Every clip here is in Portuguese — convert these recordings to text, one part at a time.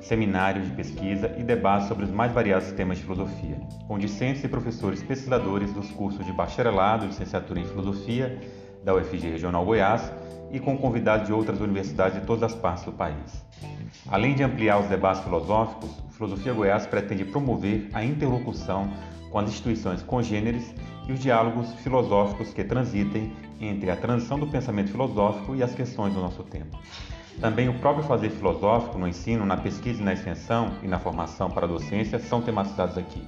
seminários de pesquisa e debates sobre os mais variados temas de filosofia, com discentes e professores pesquisadores dos cursos de bacharelado e licenciatura em filosofia da UFG Regional Goiás e com convidados de outras universidades de todas as partes do país. Além de ampliar os debates filosóficos, Filosofia Goiás pretende promover a interlocução com as instituições congêneres e os diálogos filosóficos que transitem entre a transição do pensamento filosófico e as questões do nosso tempo. Também o próprio fazer filosófico no ensino, na pesquisa e na extensão e na formação para a docência são tematizados aqui.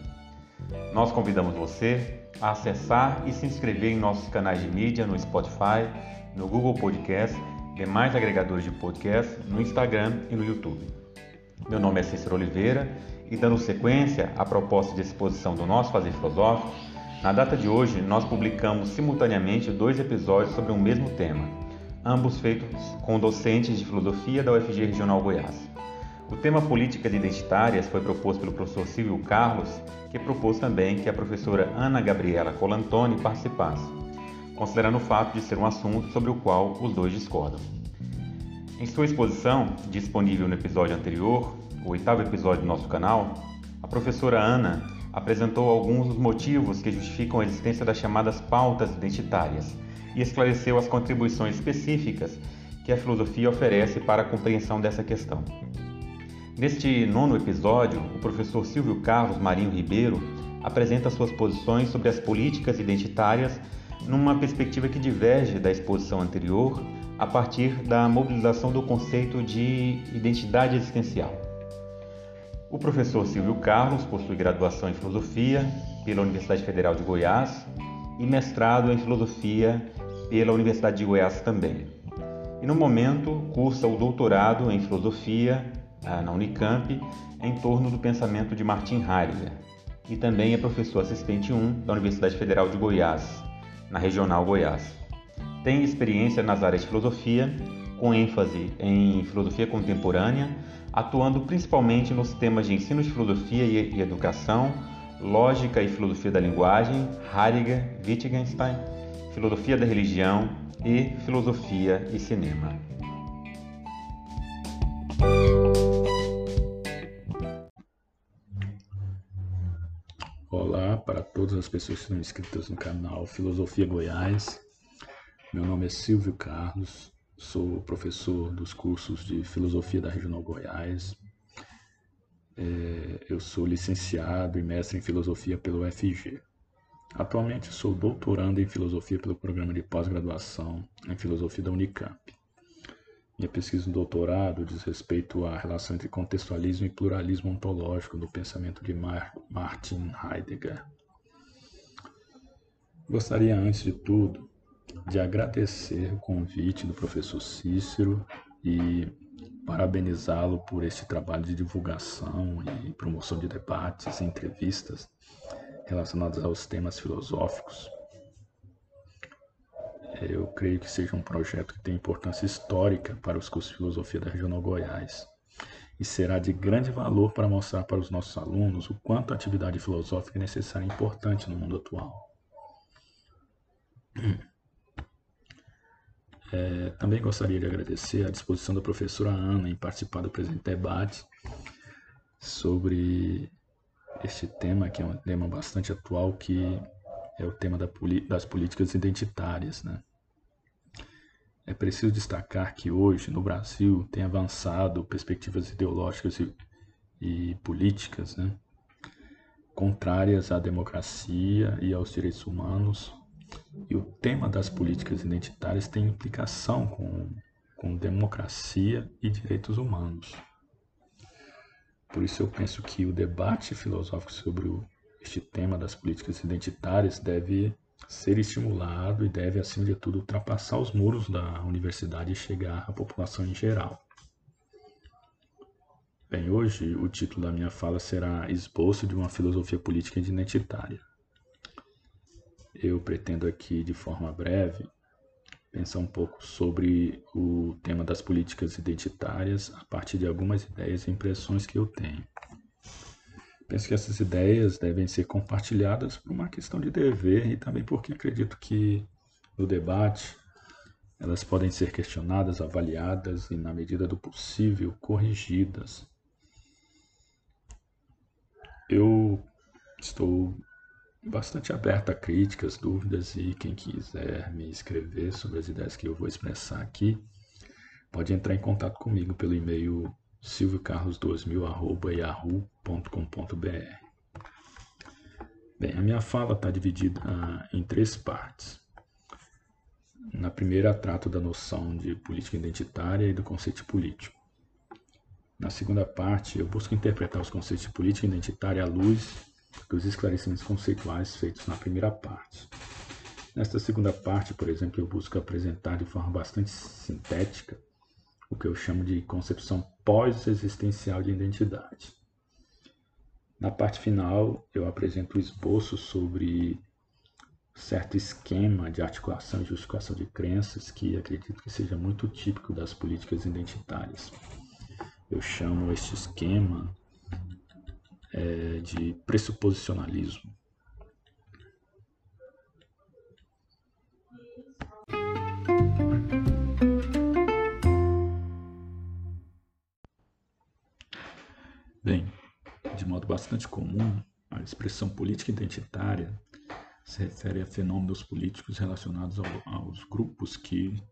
Nós convidamos você a acessar e se inscrever em nossos canais de mídia no Spotify, no Google Podcast, demais agregadores de podcast, no Instagram e no YouTube. Meu nome é Cícero Oliveira e dando sequência à proposta de exposição do nosso fazer filosófico, na data de hoje, nós publicamos simultaneamente dois episódios sobre o um mesmo tema, ambos feitos com docentes de filosofia da UFG Regional Goiás. O tema Políticas Identitárias foi proposto pelo professor Silvio Carlos, que propôs também que a professora Ana Gabriela Colantoni participasse, considerando o fato de ser um assunto sobre o qual os dois discordam. Em sua exposição, disponível no episódio anterior, o oitavo episódio do nosso canal, a professora Ana apresentou alguns dos motivos que justificam a existência das chamadas pautas identitárias e esclareceu as contribuições específicas que a filosofia oferece para a compreensão dessa questão. Neste nono episódio, o professor Silvio Carlos Marinho Ribeiro apresenta suas posições sobre as políticas identitárias numa perspectiva que diverge da exposição anterior a partir da mobilização do conceito de identidade existencial. O professor Silvio Carlos possui graduação em Filosofia pela Universidade Federal de Goiás e mestrado em Filosofia pela Universidade de Goiás também. E no momento cursa o doutorado em Filosofia ah, na Unicamp em torno do pensamento de Martin Heidegger e também é professor assistente 1 da Universidade Federal de Goiás, na Regional Goiás. Tem experiência nas áreas de filosofia, com ênfase em filosofia contemporânea, atuando principalmente nos temas de ensino de filosofia e educação, lógica e filosofia da linguagem, Heidegger, Wittgenstein, filosofia da religião e filosofia e cinema. Olá para todas as pessoas que estão inscritas no canal Filosofia Goiás. Meu nome é Silvio Carlos, sou professor dos cursos de Filosofia da Regional Goiás. É, eu sou licenciado e mestre em Filosofia pelo UFG. Atualmente sou doutorando em Filosofia pelo programa de pós-graduação em Filosofia da Unicamp. Minha pesquisa no doutorado diz respeito à relação entre contextualismo e pluralismo ontológico do pensamento de Martin Heidegger. Gostaria, antes de tudo, de agradecer o convite do professor Cícero e parabenizá-lo por este trabalho de divulgação e promoção de debates e entrevistas relacionados aos temas filosóficos. Eu creio que seja um projeto que tem importância histórica para os cursos de filosofia da Regional Goiás e será de grande valor para mostrar para os nossos alunos o quanto a atividade filosófica é necessária e importante no mundo atual. É, também gostaria de agradecer a disposição da professora Ana em participar do presente debate sobre este tema, que é um tema bastante atual, que é o tema da, das políticas identitárias. Né? É preciso destacar que hoje, no Brasil, tem avançado perspectivas ideológicas e, e políticas né? contrárias à democracia e aos direitos humanos, e o tema das políticas identitárias tem implicação com, com democracia e direitos humanos. Por isso eu penso que o debate filosófico sobre o, este tema das políticas identitárias deve ser estimulado e deve, acima de tudo, ultrapassar os muros da universidade e chegar à população em geral. Bem, hoje o título da minha fala será Esboço de uma Filosofia Política Identitária. Eu pretendo aqui, de forma breve, pensar um pouco sobre o tema das políticas identitárias a partir de algumas ideias e impressões que eu tenho. Penso que essas ideias devem ser compartilhadas por uma questão de dever e também porque acredito que no debate elas podem ser questionadas, avaliadas e, na medida do possível, corrigidas eu estou bastante aberto a críticas, dúvidas e quem quiser me escrever sobre as ideias que eu vou expressar aqui, pode entrar em contato comigo pelo e-mail silviocarlos2000@yahoo.com.br. Bem, a minha fala está dividida ah, em três partes. Na primeira, trato da noção de política identitária e do conceito político. Na segunda parte, eu busco interpretar os conceitos de política identitária à luz dos esclarecimentos conceituais feitos na primeira parte. Nesta segunda parte, por exemplo, eu busco apresentar de forma bastante sintética o que eu chamo de concepção pós-existencial de identidade. Na parte final, eu apresento o esboço sobre certo esquema de articulação e justificação de crenças que acredito que seja muito típico das políticas identitárias eu chamo este esquema é, de pressuposicionalismo. Bem, de modo bastante comum, a expressão política identitária se refere a fenômenos políticos relacionados ao, aos grupos que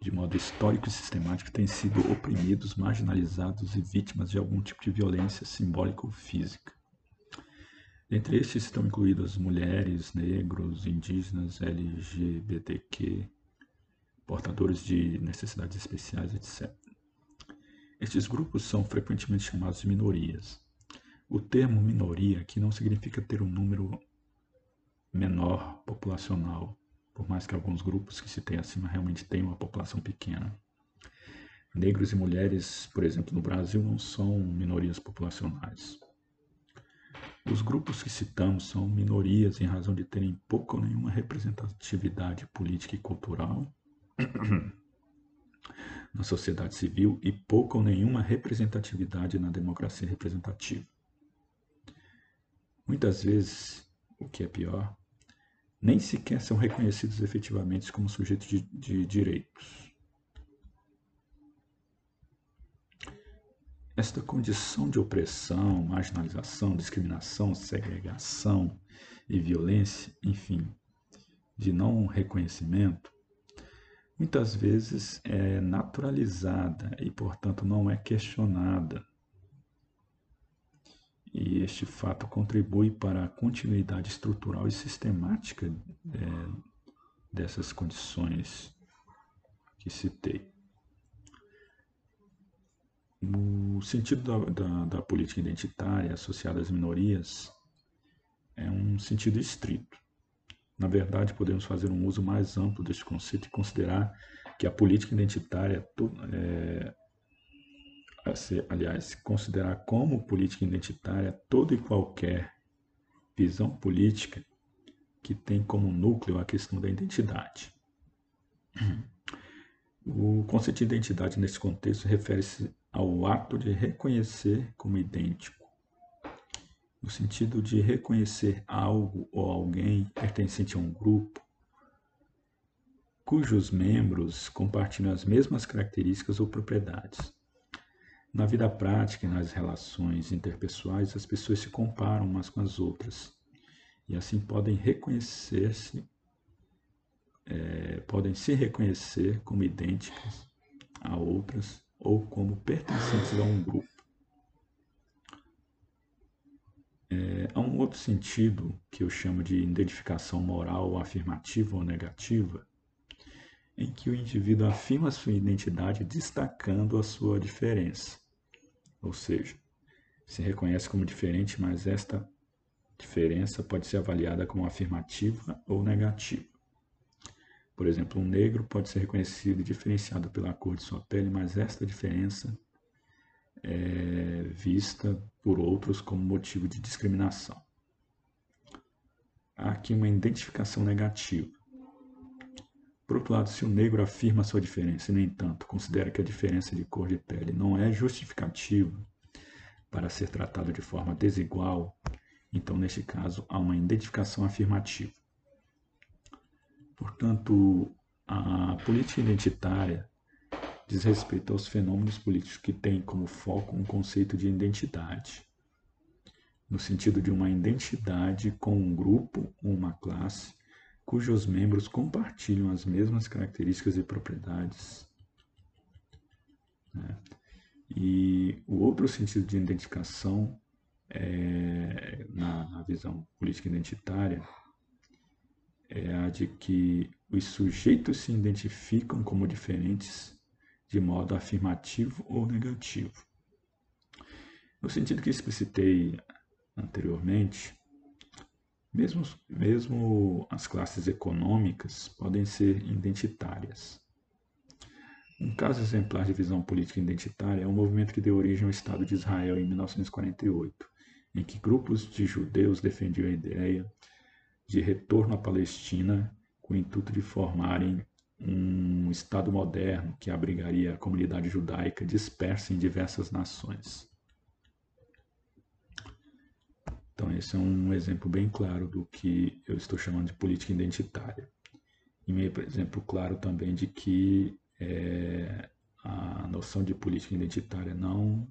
de modo histórico e sistemático, têm sido oprimidos, marginalizados e vítimas de algum tipo de violência simbólica ou física. Entre estes estão incluídas mulheres, negros, indígenas, LGBTQ, portadores de necessidades especiais, etc. Estes grupos são frequentemente chamados de minorias. O termo minoria aqui não significa ter um número menor populacional, por mais que alguns grupos que se tem acima realmente tenham uma população pequena. Negros e mulheres, por exemplo, no Brasil, não são minorias populacionais. Os grupos que citamos são minorias em razão de terem pouca ou nenhuma representatividade política e cultural na sociedade civil e pouca ou nenhuma representatividade na democracia representativa. Muitas vezes, o que é pior, nem sequer são reconhecidos efetivamente como sujeitos de, de direitos. Esta condição de opressão, marginalização, discriminação, segregação e violência, enfim, de não reconhecimento, muitas vezes é naturalizada e, portanto, não é questionada e este fato contribui para a continuidade estrutural e sistemática é, dessas condições que citei. O sentido da, da, da, política identitária associada às minorias é um sentido estrito. Na verdade, podemos fazer um uso mais amplo deste conceito e considerar que a política identitária é, se, aliás, considerar como política identitária toda e qualquer visão política que tem como núcleo a questão da identidade. O conceito de identidade nesse contexto refere-se ao ato de reconhecer como idêntico, no sentido de reconhecer algo ou alguém pertencente a um grupo, cujos membros compartilham as mesmas características ou propriedades. Na vida prática e nas relações interpessoais, as pessoas se comparam umas com as outras e assim podem reconhecer-se, é, podem se reconhecer como idênticas a outras ou como pertencentes a um grupo. É, há um outro sentido que eu chamo de identificação moral afirmativa ou negativa, em que o indivíduo afirma sua identidade destacando a sua diferença. Ou seja, se reconhece como diferente, mas esta diferença pode ser avaliada como afirmativa ou negativa. Por exemplo, um negro pode ser reconhecido e diferenciado pela cor de sua pele, mas esta diferença é vista por outros como motivo de discriminação. Há aqui uma identificação negativa. Por outro lado, se o negro afirma sua diferença e, no entanto, considera que a diferença de cor de pele não é justificativa para ser tratado de forma desigual, então, neste caso, há uma identificação afirmativa. Portanto, a política identitária diz respeito aos fenômenos políticos que têm como foco um conceito de identidade, no sentido de uma identidade com um grupo ou uma classe cujos membros compartilham as mesmas características e propriedades. Né? E o outro sentido de identificação é, na, na visão política identitária é a de que os sujeitos se identificam como diferentes de modo afirmativo ou negativo. No sentido que explicitei anteriormente, mesmo, mesmo as classes econômicas podem ser identitárias. Um caso exemplar de visão política identitária é o movimento que deu origem ao Estado de Israel em 1948, em que grupos de judeus defendiam a ideia de retorno à Palestina com o intuito de formarem um Estado moderno que abrigaria a comunidade judaica dispersa em diversas nações. Então, esse é um exemplo bem claro do que eu estou chamando de política identitária. E um exemplo claro também de que é, a noção de política identitária não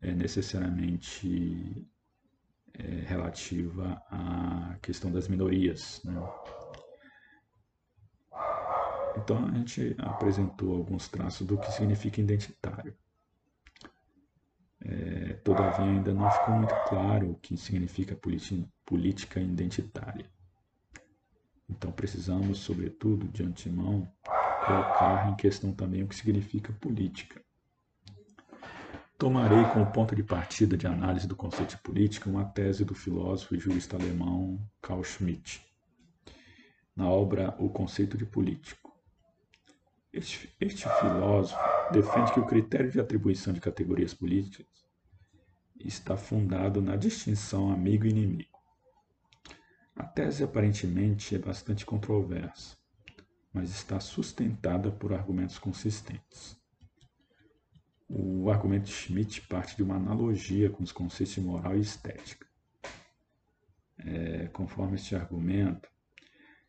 é necessariamente é, relativa à questão das minorias. Né? Então a gente apresentou alguns traços do que significa identitário. É, todavia ainda não ficou muito claro o que significa política identitária. Então precisamos, sobretudo, de antemão, colocar em questão também o que significa política. Tomarei como ponto de partida de análise do conceito de política uma tese do filósofo e jurista alemão Carl Schmitt, na obra O Conceito de Político. Este, este filósofo defende que o critério de atribuição de categorias políticas está fundado na distinção amigo e inimigo. A tese aparentemente é bastante controversa, mas está sustentada por argumentos consistentes. O argumento de Schmitt parte de uma analogia com os conceitos de moral e estética. É, conforme este argumento,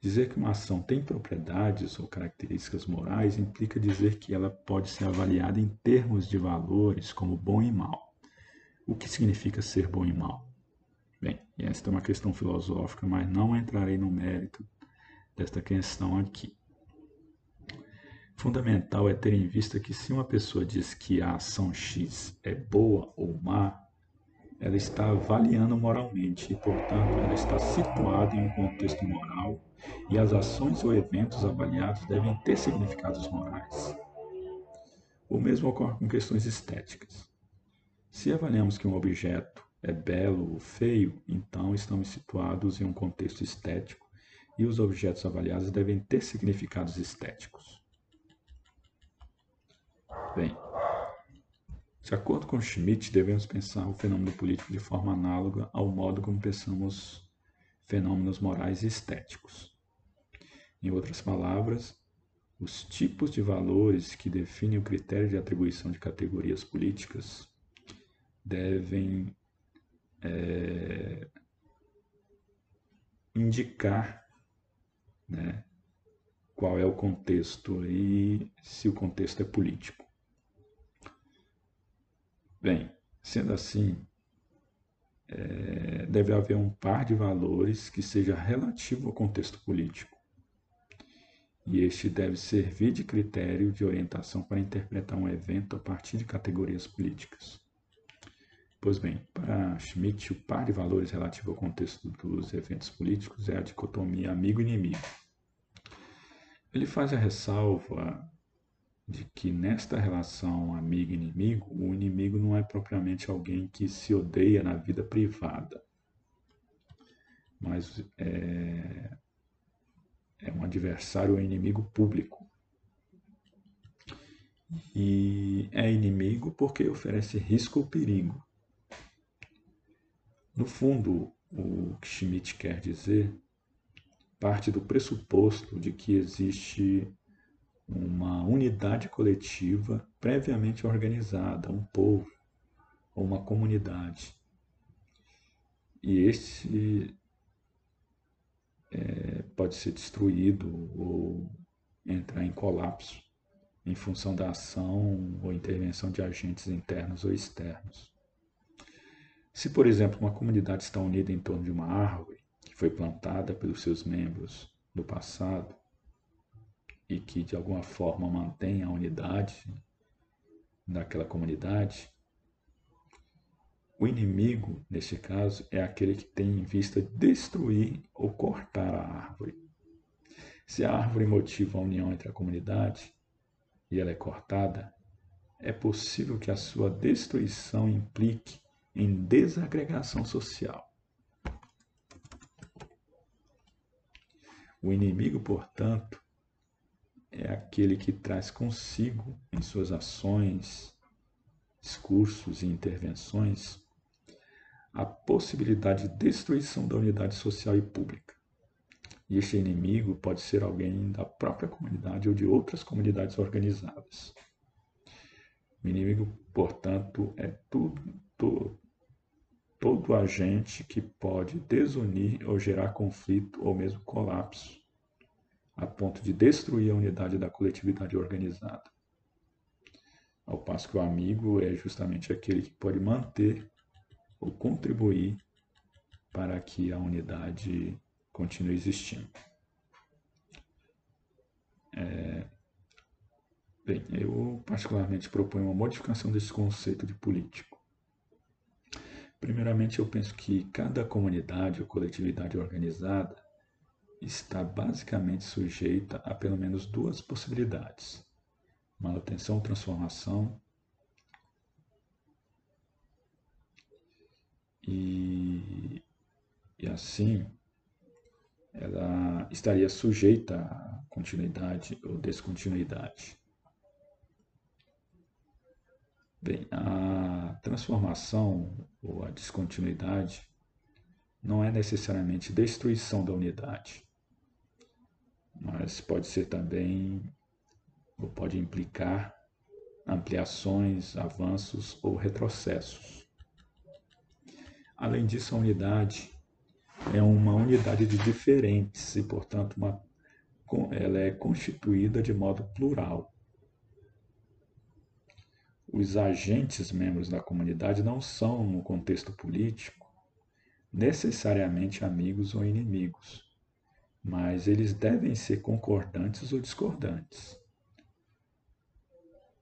Dizer que uma ação tem propriedades ou características morais implica dizer que ela pode ser avaliada em termos de valores como bom e mal. O que significa ser bom e mal? Bem, esta é uma questão filosófica, mas não entrarei no mérito desta questão aqui. Fundamental é ter em vista que se uma pessoa diz que a ação X é boa ou má, ela está avaliando moralmente e, portanto, ela está situada em um contexto moral e as ações ou eventos avaliados devem ter significados morais. O mesmo ocorre com questões estéticas. Se avaliamos que um objeto é belo ou feio, então estamos situados em um contexto estético e os objetos avaliados devem ter significados estéticos. Bem, de acordo com Schmitt, devemos pensar o fenômeno político de forma análoga ao modo como pensamos fenômenos morais e estéticos. Em outras palavras, os tipos de valores que definem o critério de atribuição de categorias políticas devem é, indicar né, qual é o contexto e se o contexto é político. Bem, sendo assim, é, deve haver um par de valores que seja relativo ao contexto político e este deve servir de critério de orientação para interpretar um evento a partir de categorias políticas. Pois bem, para Schmitt, o par de valores relativo ao contexto dos eventos políticos é a dicotomia amigo-inimigo. Ele faz a ressalva de que nesta relação amigo-inimigo, o inimigo não é propriamente alguém que se odeia na vida privada, mas é é um adversário ou inimigo público. e é inimigo porque oferece risco ou perigo. No fundo, o que Schmidt quer dizer parte do pressuposto de que existe uma unidade coletiva previamente organizada, um povo ou uma comunidade. E esse é, pode ser destruído ou entrar em colapso em função da ação ou intervenção de agentes internos ou externos. Se, por exemplo, uma comunidade está unida em torno de uma árvore que foi plantada pelos seus membros no passado e que de alguma forma mantém a unidade daquela comunidade, o inimigo, nesse caso, é aquele que tem em vista destruir ou cortar a árvore. Se a árvore motiva a união entre a comunidade e ela é cortada, é possível que a sua destruição implique em desagregação social. O inimigo, portanto, é aquele que traz consigo em suas ações, discursos e intervenções a possibilidade de destruição da unidade social e pública. E este inimigo pode ser alguém da própria comunidade ou de outras comunidades organizadas. O inimigo, portanto, é tudo, todo, todo agente que pode desunir ou gerar conflito ou mesmo colapso, a ponto de destruir a unidade da coletividade organizada. Ao passo que o amigo é justamente aquele que pode manter ou contribuir para que a unidade continue existindo. É, bem, eu particularmente proponho uma modificação desse conceito de político. Primeiramente, eu penso que cada comunidade ou coletividade organizada está basicamente sujeita a pelo menos duas possibilidades: manutenção ou transformação. E, e assim ela estaria sujeita a continuidade ou descontinuidade. Bem, a transformação ou a descontinuidade não é necessariamente destruição da unidade, mas pode ser também, ou pode implicar ampliações, avanços ou retrocessos. Além disso, a unidade é uma unidade de diferentes e, portanto, uma, ela é constituída de modo plural. Os agentes membros da comunidade não são, no contexto político, necessariamente amigos ou inimigos, mas eles devem ser concordantes ou discordantes.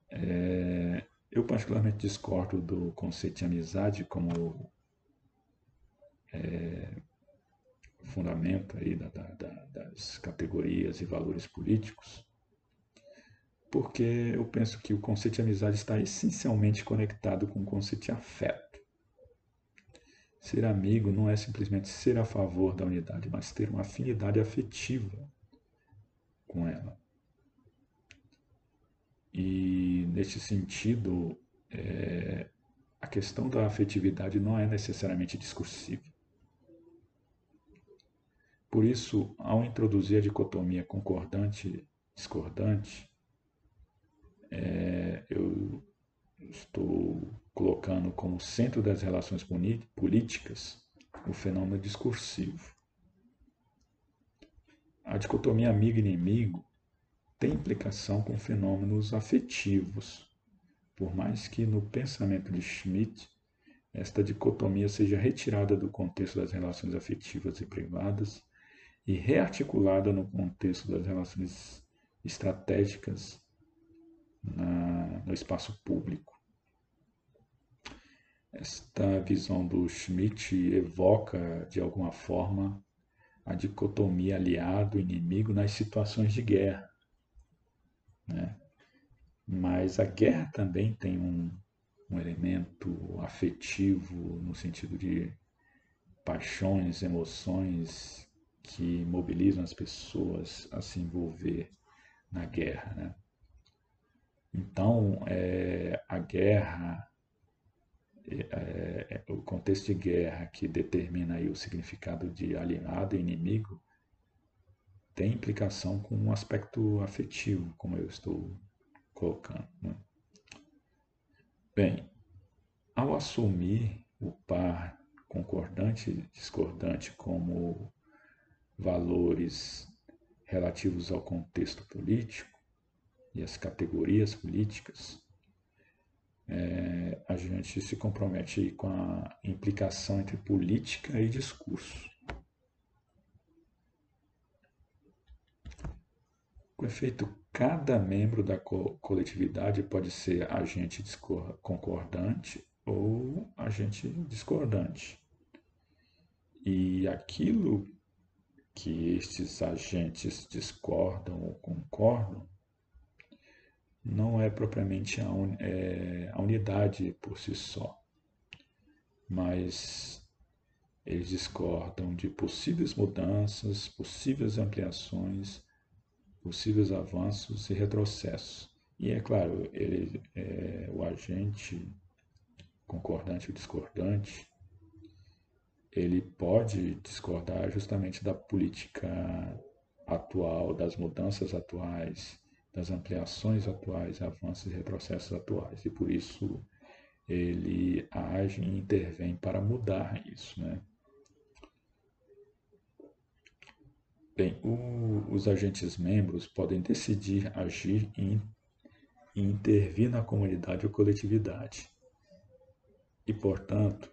É, eu particularmente discordo do conceito de amizade como é, fundamento aí da, da, das categorias e valores políticos, porque eu penso que o conceito de amizade está essencialmente conectado com o conceito de afeto. Ser amigo não é simplesmente ser a favor da unidade, mas ter uma afinidade afetiva com ela. E, neste sentido, é, a questão da afetividade não é necessariamente discursiva. Por isso, ao introduzir a dicotomia concordante-discordante, é, eu estou colocando como centro das relações políticas o fenômeno discursivo. A dicotomia amigo-inimigo tem implicação com fenômenos afetivos, por mais que no pensamento de Schmitt esta dicotomia seja retirada do contexto das relações afetivas e privadas e rearticulada no contexto das relações estratégicas na, no espaço público. Esta visão do Schmitt evoca, de alguma forma, a dicotomia aliado-inimigo nas situações de guerra. Né? Mas a guerra também tem um, um elemento afetivo, no sentido de paixões, emoções que mobilizam as pessoas a se envolver na guerra. Né? Então, é, a guerra, é, é, o contexto de guerra que determina aí o significado de aliado e inimigo, tem implicação com um aspecto afetivo, como eu estou colocando. Né? Bem, ao assumir o par concordante e discordante como valores relativos ao contexto político e as categorias políticas, é, a gente se compromete com a implicação entre política e discurso. Com efeito, cada membro da co coletividade pode ser agente concordante ou agente discordante. E aquilo que estes agentes discordam ou concordam não é propriamente a, un, é, a unidade por si só, mas eles discordam de possíveis mudanças, possíveis ampliações, possíveis avanços e retrocessos. E é claro, ele, é, o agente concordante ou discordante, ele pode discordar justamente da política atual, das mudanças atuais, das ampliações atuais, avanços e retrocessos atuais. E por isso ele age e intervém para mudar isso. Né? Bem, o, os agentes membros podem decidir agir e, e intervir na comunidade ou coletividade. E, portanto,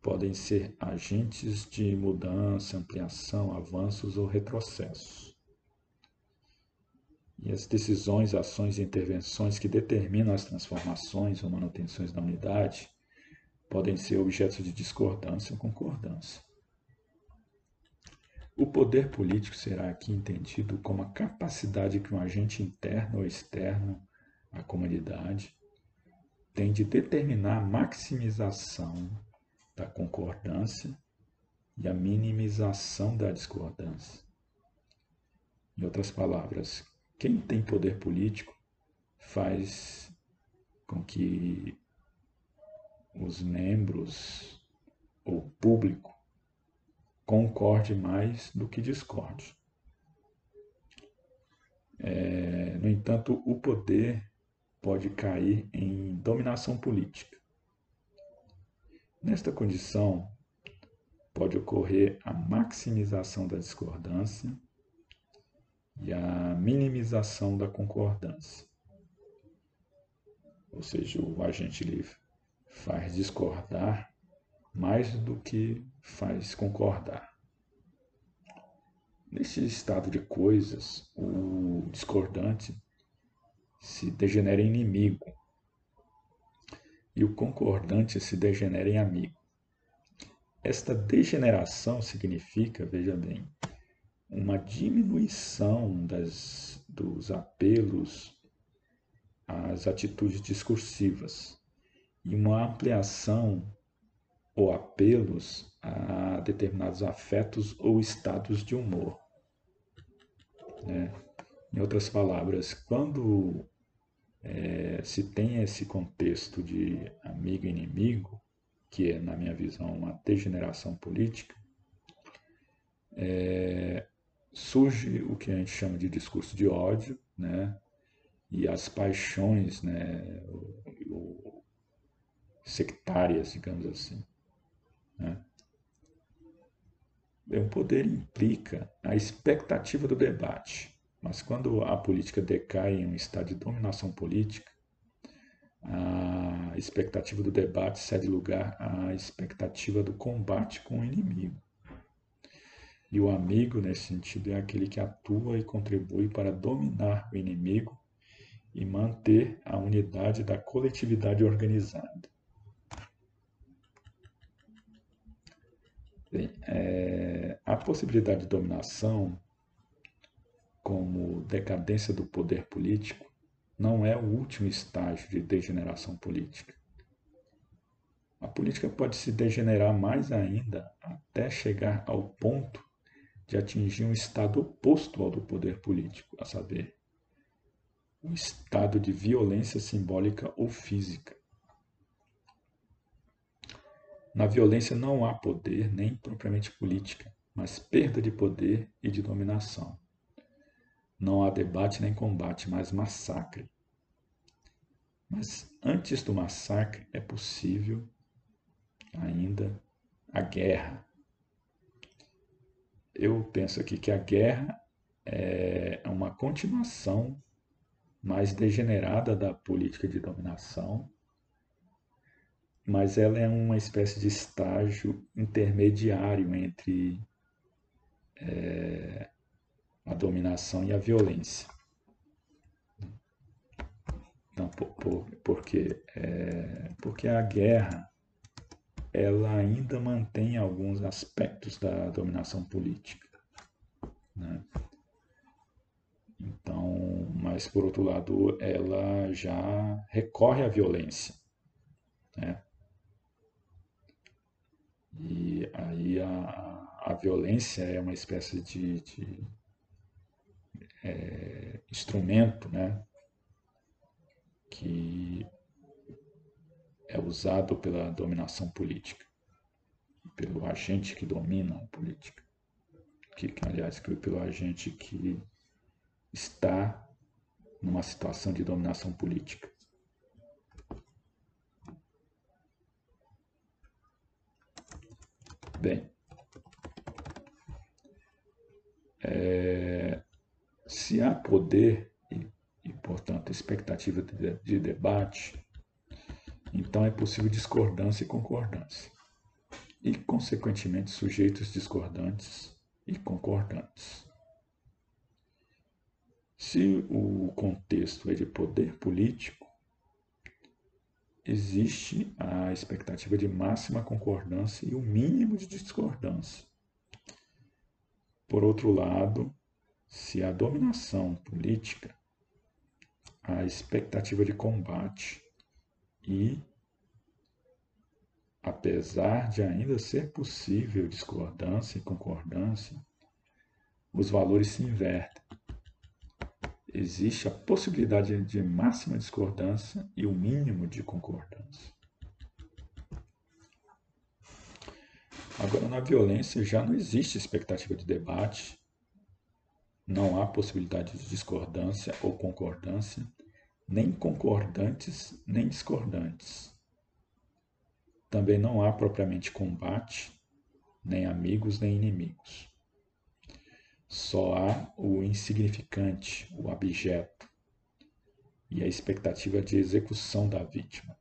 podem ser agentes de mudança, ampliação, avanços ou retrocessos. E as decisões, ações e intervenções que determinam as transformações ou manutenções da unidade podem ser objetos de discordância ou concordância. O poder político será aqui entendido como a capacidade que um agente interno ou externo à comunidade tem de determinar a maximização da concordância e a minimização da discordância. Em outras palavras, quem tem poder político faz com que os membros ou público concorde mais do que discorde. É, no entanto, o poder pode cair em dominação política. Nesta condição, pode ocorrer a maximização da discordância e a minimização da concordância. Ou seja, o agente livre faz discordar mais do que faz concordar. Nesse estado de coisas, o discordante se degenera em inimigo e o concordante se degenera em amigo. Esta degeneração significa, veja bem, uma diminuição das, dos apelos às atitudes discursivas e uma ampliação ou apelos a determinados afetos ou estados de humor. Né? Em outras palavras, quando é, se tem esse contexto de amigo e inimigo, que é, na minha visão, uma degeneração política, é, surge o que a gente chama de discurso de ódio, né? e as paixões né? o, o, sectárias, digamos assim. Né? O poder implica a expectativa do debate, mas quando a política decai em um estado de dominação política, a expectativa do debate cede lugar à expectativa do combate com o inimigo. E o amigo, nesse sentido, é aquele que atua e contribui para dominar o inimigo e manter a unidade da coletividade organizada. Bem, é, a possibilidade de dominação como decadência do poder político não é o último estágio de degeneração política. A política pode se degenerar mais ainda até chegar ao ponto de atingir um estado oposto ao do poder político, a saber, o estado de violência simbólica ou física. Na violência não há poder, nem propriamente política, mas perda de poder e de dominação. Não há debate nem combate, mas massacre. Mas antes do massacre é possível ainda a guerra. Eu penso aqui que a guerra é uma continuação mais degenerada da política de dominação mas ela é uma espécie de estágio intermediário entre é, a dominação e a violência. Então, por, por, porque, é, porque a guerra ela ainda mantém alguns aspectos da dominação política. Né? Então, mas por outro lado, ela já recorre à violência. Né? E aí a, a violência é uma espécie de, de é, instrumento né, que é usado pela dominação política, pelo agente que domina a política, que, que aliás, pelo agente que está numa situação de dominação política. Bem, é, se há poder e, e, portanto, expectativa de, de debate, então é possível discordância e concordância, e, consequentemente, sujeitos discordantes e concordantes. Se o contexto é de poder político, existe a expectativa de máxima concordância e o mínimo de discordância. Por outro lado, se a dominação política, a expectativa de combate e, apesar de ainda ser possível discordância e concordância, os valores se invertem. Existe a possibilidade de máxima discordância e o mínimo de concordância. Agora, na violência já não existe expectativa de debate, não há possibilidade de discordância ou concordância, nem concordantes nem discordantes. Também não há propriamente combate, nem amigos nem inimigos. Só há o insignificante, o abjeto, e a expectativa de execução da vítima.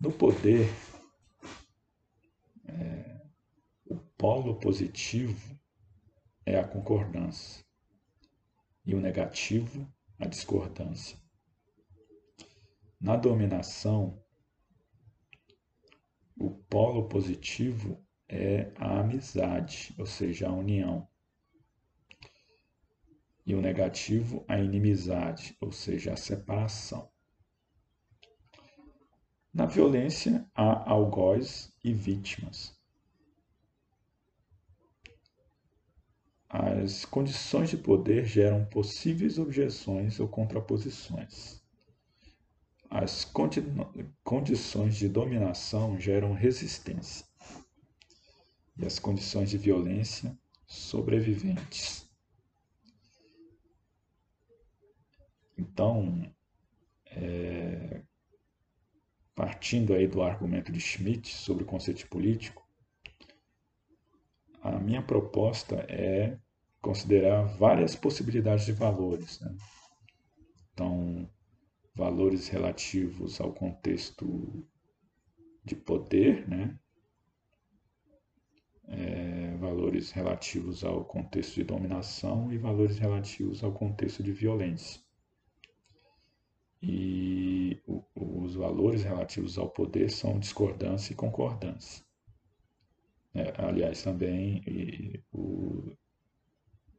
No poder, é, o polo positivo é a concordância e o negativo, a discordância. Na dominação, o polo positivo é a amizade, ou seja, a união. E o negativo, a inimizade, ou seja, a separação. Na violência, há algoz e vítimas. As condições de poder geram possíveis objeções ou contraposições. As condi condições de dominação geram resistência e as condições de violência sobreviventes. Então, é, partindo aí do argumento de Schmitt sobre o conceito político, a minha proposta é considerar várias possibilidades de valores. Né? Então, valores relativos ao contexto de poder, né? é, valores relativos ao contexto de dominação e valores relativos ao contexto de violência. E os valores relativos ao poder são discordância e concordância. É, aliás, também e, o,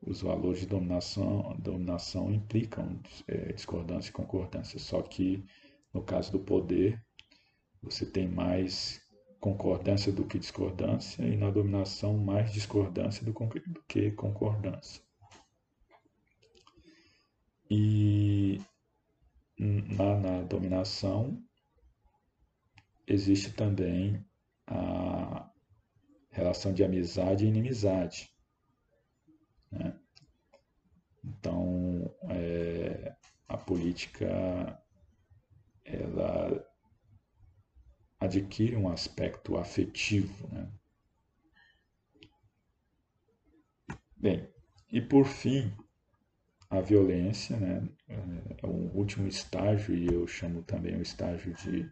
os valores de dominação, dominação implicam é, discordância e concordância, só que no caso do poder, você tem mais concordância do que discordância, e na dominação, mais discordância do que concordância. E na, na dominação existe também a relação de amizade e inimizade. Né? Então, é, a política ela adquire um aspecto afetivo. Né? Bem, e por fim, a violência, né, é o último estágio, e eu chamo também o estágio de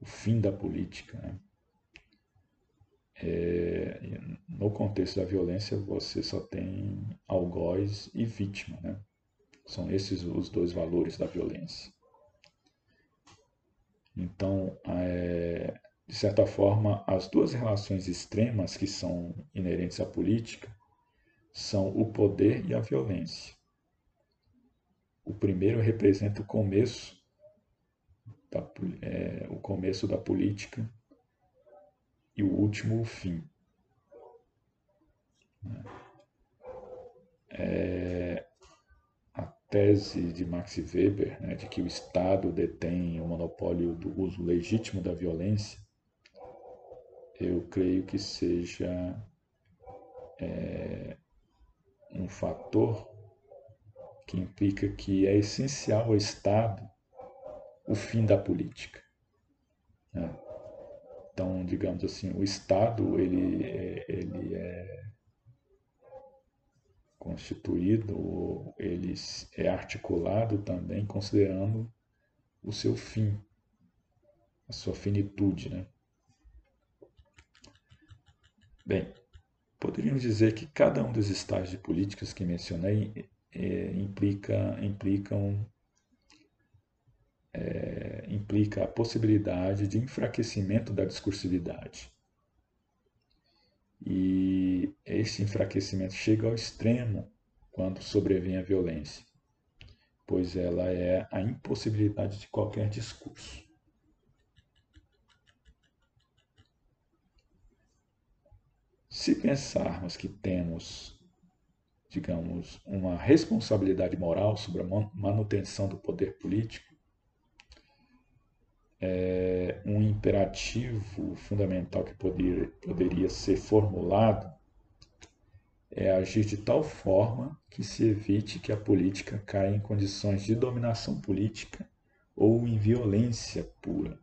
o fim da política. Né? É, no contexto da violência, você só tem algoz e vítima. Né? São esses os dois valores da violência. Então, é, de certa forma, as duas relações extremas que são inerentes à política são o poder e a violência. O primeiro representa o começo da, é, o começo da política e o último o fim. É, a tese de Max Weber, né, de que o Estado detém o monopólio do uso legítimo da violência, eu creio que seja é, um fator que implica que é essencial ao Estado o fim da política. Né? Então, digamos assim, o Estado ele é, ele é constituído, ele é articulado também considerando o seu fim, a sua finitude. Né? Bem, poderíamos dizer que cada um dos estágios de políticas que mencionei é, implica, implicam é, implica a possibilidade de enfraquecimento da discursividade. E esse enfraquecimento chega ao extremo quando sobrevém a violência, pois ela é a impossibilidade de qualquer discurso. Se pensarmos que temos, digamos, uma responsabilidade moral sobre a manutenção do poder político, é, um imperativo fundamental que poder, poderia ser formulado é agir de tal forma que se evite que a política caia em condições de dominação política ou em violência pura.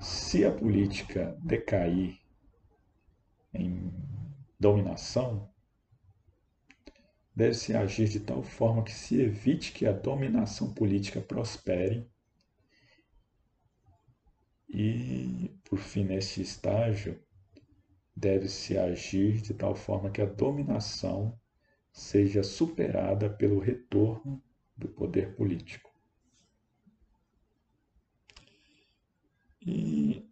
Se a política decair em dominação, deve-se agir de tal forma que se evite que a dominação política prospere e, por fim, nesse estágio, deve-se agir de tal forma que a dominação seja superada pelo retorno do poder político. E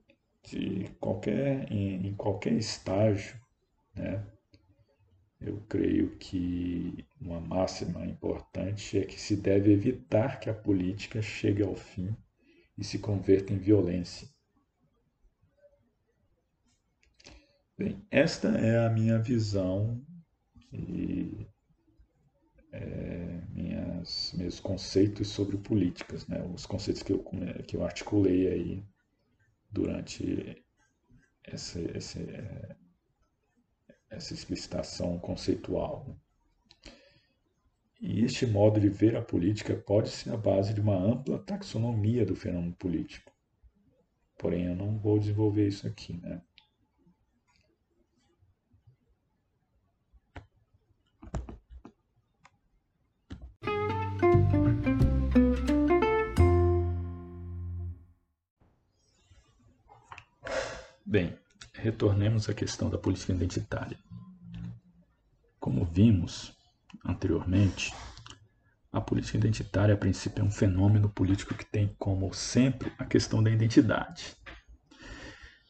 de qualquer, em, em qualquer estágio, né, eu creio que uma máxima importante é que se deve evitar que a política chegue ao fim e se converta em violência. Bem, esta é a minha visão e é, minhas, meus conceitos sobre políticas, né? os conceitos que eu, que eu articulei aí durante essa, essa, essa explicitação conceitual. E este modo de ver a política pode ser a base de uma ampla taxonomia do fenômeno político. Porém, eu não vou desenvolver isso aqui, né? Bem, retornemos à questão da política identitária. Como vimos, anteriormente, a política identitária, a princípio, é um fenômeno político que tem como centro a questão da identidade.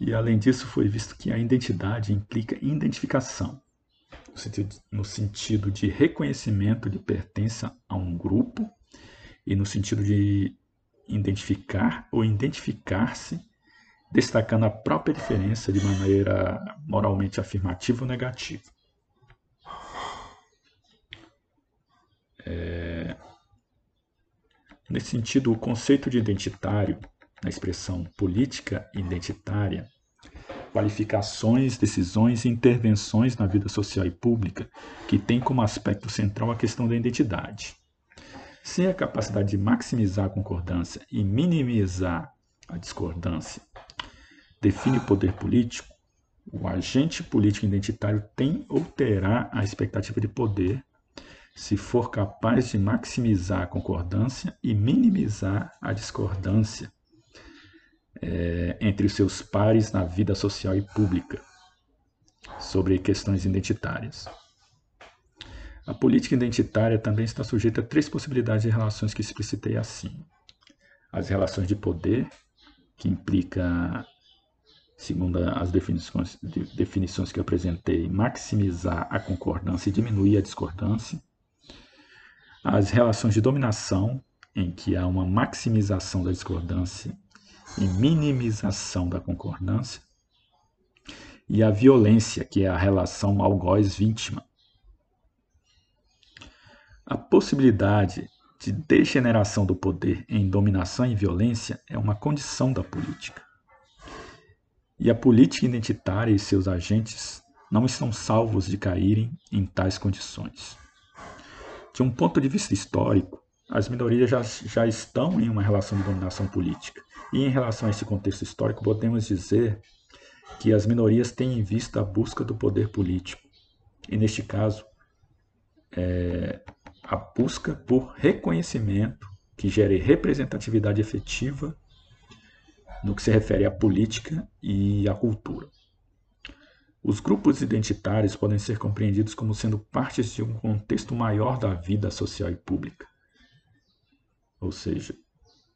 E, além disso, foi visto que a identidade implica identificação, no sentido, no sentido de reconhecimento de pertença a um grupo e no sentido de identificar ou identificar-se, destacando a própria diferença de maneira moralmente afirmativa ou negativa. É... Nesse sentido, o conceito de identitário, na expressão política identitária, qualificações, decisões e intervenções na vida social e pública que tem como aspecto central a questão da identidade. Sem a capacidade de maximizar a concordância e minimizar a discordância, define o poder político, o agente político identitário tem ou terá a expectativa de poder se for capaz de maximizar a concordância e minimizar a discordância é, entre os seus pares na vida social e pública sobre questões identitárias. A política identitária também está sujeita a três possibilidades de relações que explicitei acima. As relações de poder, que implica, segundo as definições, definições que apresentei, maximizar a concordância e diminuir a discordância. As relações de dominação, em que há uma maximização da discordância e minimização da concordância, e a violência, que é a relação algoz-vítima. A possibilidade de degeneração do poder em dominação e violência é uma condição da política. E a política identitária e seus agentes não estão salvos de caírem em tais condições. De um ponto de vista histórico, as minorias já, já estão em uma relação de dominação política. E em relação a esse contexto histórico, podemos dizer que as minorias têm em vista a busca do poder político. E neste caso, é, a busca por reconhecimento que gere representatividade efetiva no que se refere à política e à cultura. Os grupos identitários podem ser compreendidos como sendo partes de um contexto maior da vida social e pública. Ou seja,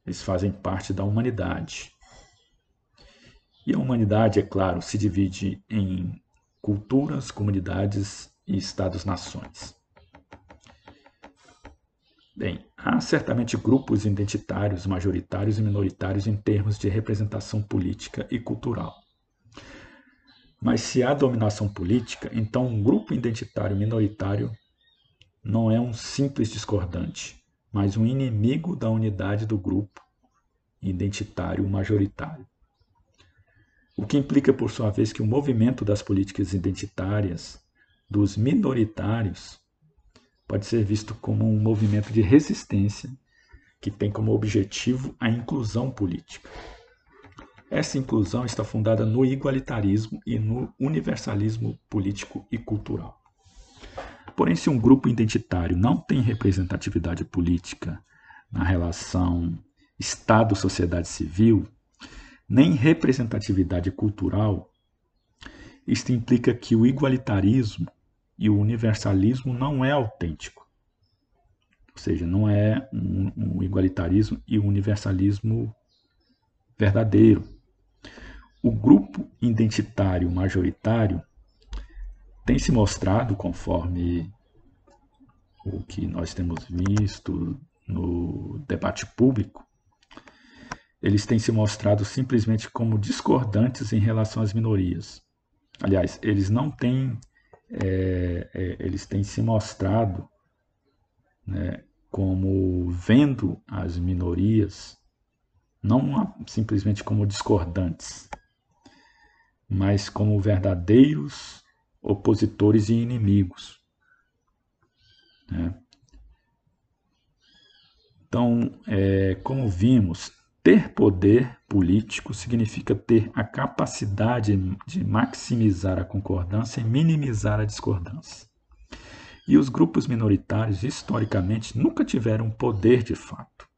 eles fazem parte da humanidade. E a humanidade, é claro, se divide em culturas, comunidades e estados-nações. Bem, há certamente grupos identitários, majoritários e minoritários em termos de representação política e cultural. Mas se há dominação política, então um grupo identitário minoritário não é um simples discordante, mas um inimigo da unidade do grupo identitário majoritário. O que implica, por sua vez, que o movimento das políticas identitárias dos minoritários pode ser visto como um movimento de resistência que tem como objetivo a inclusão política. Essa inclusão está fundada no igualitarismo e no universalismo político e cultural. Porém, se um grupo identitário não tem representatividade política na relação Estado-sociedade civil, nem representatividade cultural, isto implica que o igualitarismo e o universalismo não é autêntico. Ou seja, não é um, um igualitarismo e um universalismo verdadeiro. O grupo identitário majoritário tem se mostrado, conforme o que nós temos visto no debate público, eles têm se mostrado simplesmente como discordantes em relação às minorias. Aliás, eles não têm, é, é, eles têm se mostrado né, como vendo as minorias não simplesmente como discordantes, mas como verdadeiros opositores e inimigos. Né? Então, é, como vimos, ter poder político significa ter a capacidade de maximizar a concordância e minimizar a discordância. E os grupos minoritários, historicamente, nunca tiveram poder de fato.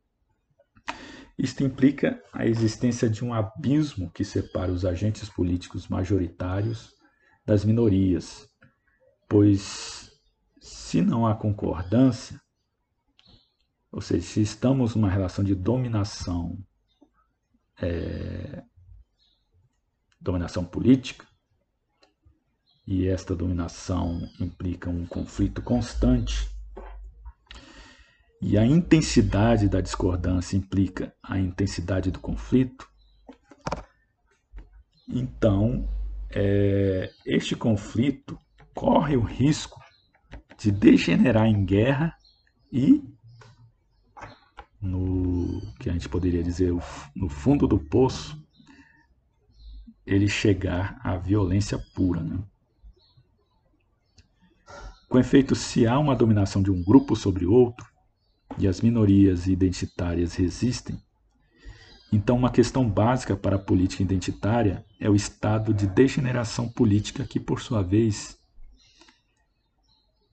Isto implica a existência de um abismo que separa os agentes políticos majoritários das minorias, pois se não há concordância, ou seja, se estamos numa relação de dominação, é, dominação política, e esta dominação implica um conflito constante, e a intensidade da discordância implica a intensidade do conflito, então é, este conflito corre o risco de degenerar em guerra e no que a gente poderia dizer no fundo do poço ele chegar à violência pura. Né? Com efeito, se há uma dominação de um grupo sobre outro e as minorias identitárias resistem, então uma questão básica para a política identitária é o estado de degeneração política que, por sua vez,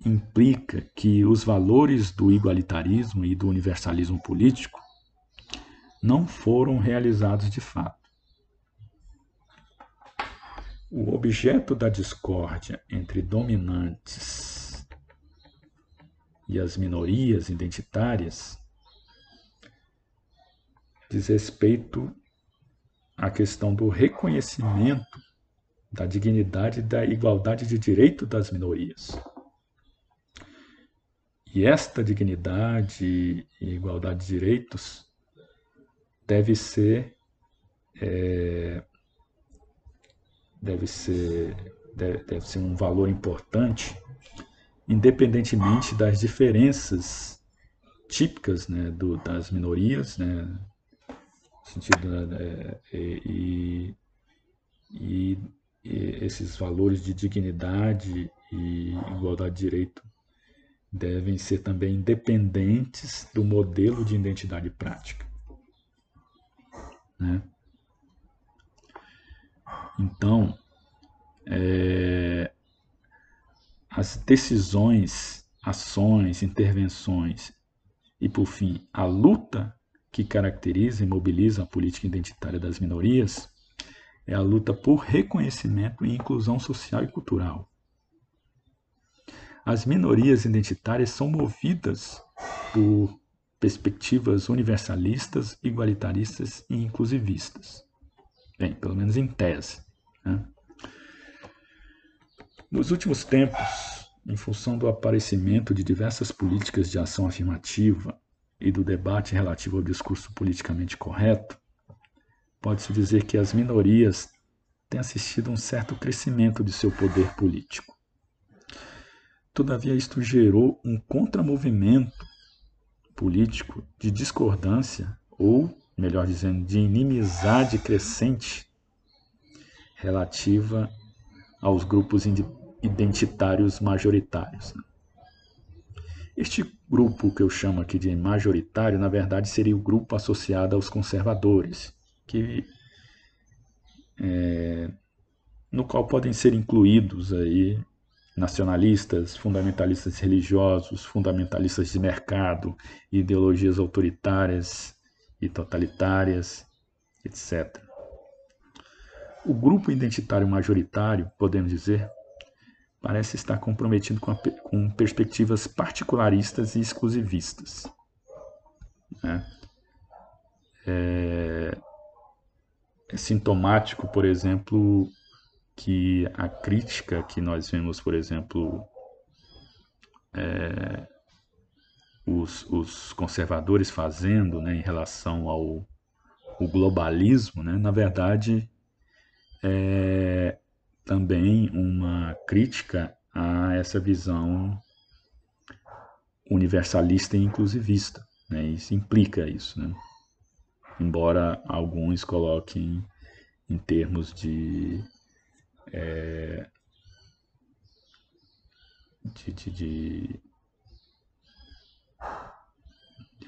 implica que os valores do igualitarismo e do universalismo político não foram realizados de fato. O objeto da discórdia entre dominantes e as minorias identitárias diz respeito à questão do reconhecimento da dignidade e da igualdade de direito das minorias. E esta dignidade e igualdade de direitos deve ser é, deve ser deve, deve ser um valor importante independentemente das diferenças típicas né, do, das minorias, né, sentido né, e, e, e esses valores de dignidade e igualdade de direito devem ser também independentes do modelo de identidade prática. Né? Então, é, as decisões, ações, intervenções e, por fim, a luta que caracteriza e mobiliza a política identitária das minorias é a luta por reconhecimento e inclusão social e cultural as minorias identitárias são movidas por perspectivas universalistas, igualitaristas e inclusivistas. Bem, pelo menos em tese. Né? Nos últimos tempos, em função do aparecimento de diversas políticas de ação afirmativa e do debate relativo ao discurso politicamente correto, pode-se dizer que as minorias têm assistido a um certo crescimento de seu poder político. Todavia, isto gerou um contramovimento político de discordância, ou, melhor dizendo, de inimizade crescente relativa aos grupos identitários majoritários. Este grupo que eu chamo aqui de majoritário, na verdade, seria o grupo associado aos conservadores, que é, no qual podem ser incluídos aí nacionalistas, fundamentalistas religiosos, fundamentalistas de mercado, ideologias autoritárias e totalitárias, etc. O grupo identitário majoritário, podemos dizer, parece estar comprometido com, a, com perspectivas particularistas e exclusivistas. Né? É, é sintomático, por exemplo, que a crítica que nós vemos, por exemplo, é, os, os, conservadores fazendo né, em relação ao globalismo, né, na verdade, é também uma crítica a essa visão universalista e inclusivista. Né, isso implica isso. Né? Embora alguns coloquem em termos de é, de, de, de,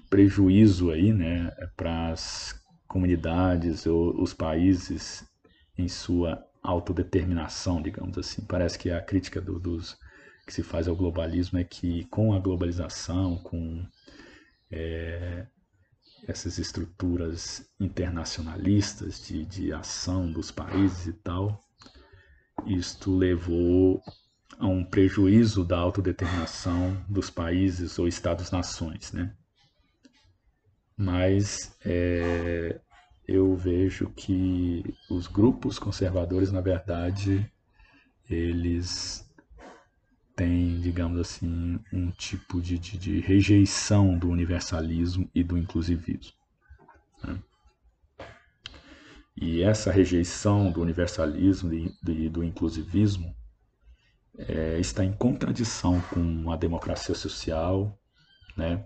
prejuízo aí, né, para as comunidades ou os países em sua autodeterminação, digamos assim. Parece que a crítica do, dos que se faz ao globalismo é que com a globalização, com é, essas estruturas internacionalistas de, de ação dos países e tal, isto levou a um prejuízo da autodeterminação dos países ou estados-nações, né? Mas é, eu vejo que os grupos conservadores, na verdade, eles têm, digamos assim, um tipo de, de, de rejeição do universalismo e do inclusivismo. Né? E essa rejeição do universalismo e do inclusivismo é, está em contradição com a democracia social né?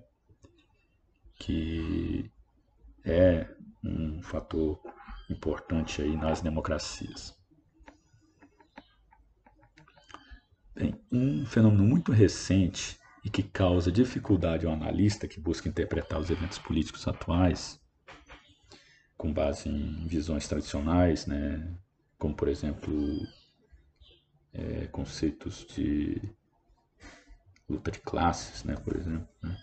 que é fator importante aí nas democracias. Bem, um fenômeno muito recente e que causa dificuldade ao analista que busca interpretar os eventos políticos atuais com base em visões tradicionais, né, como por exemplo é, conceitos de luta de classes, né, por exemplo. Né?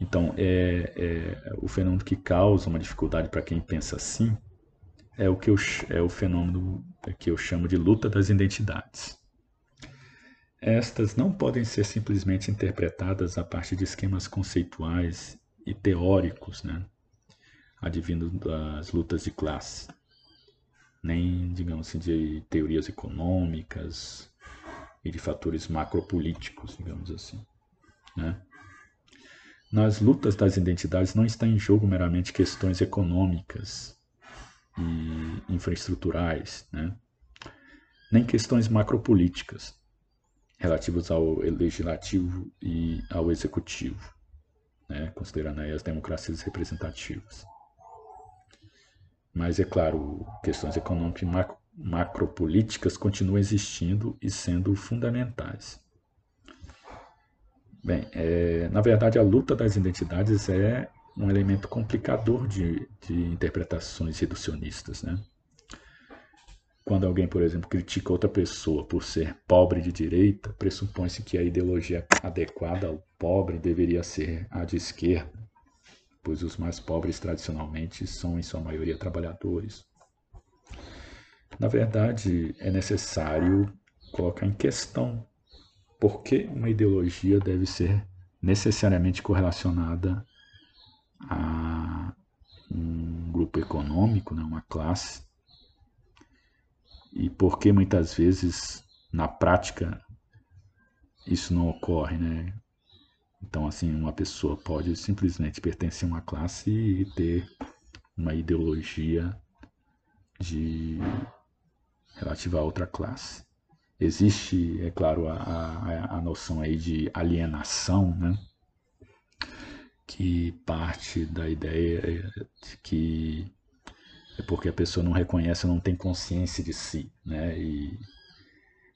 Então, é, é, o fenômeno que causa uma dificuldade para quem pensa assim é o que eu, é o fenômeno que eu chamo de luta das identidades. Estas não podem ser simplesmente interpretadas a partir de esquemas conceituais e teóricos, né, advindo das lutas de classe, nem, digamos assim, de teorias econômicas e de fatores macropolíticos, digamos assim, né? Nas lutas das identidades não está em jogo meramente questões econômicas e infraestruturais, né? nem questões macropolíticas relativas ao legislativo e ao executivo, né? considerando aí as democracias representativas. Mas, é claro, questões econômicas e macro, macropolíticas continuam existindo e sendo fundamentais. Bem, é, na verdade, a luta das identidades é um elemento complicador de, de interpretações reducionistas. Né? Quando alguém, por exemplo, critica outra pessoa por ser pobre de direita, pressupõe-se que a ideologia adequada ao pobre deveria ser a de esquerda, pois os mais pobres tradicionalmente são, em sua maioria, trabalhadores. Na verdade, é necessário colocar em questão por que uma ideologia deve ser necessariamente correlacionada a um grupo econômico, né, uma classe, e por que muitas vezes na prática isso não ocorre, né? Então, assim, uma pessoa pode simplesmente pertencer a uma classe e ter uma ideologia de relativa a outra classe. Existe, é claro, a, a, a noção aí de alienação, né? que parte da ideia de que é porque a pessoa não reconhece, não tem consciência de si, né? E,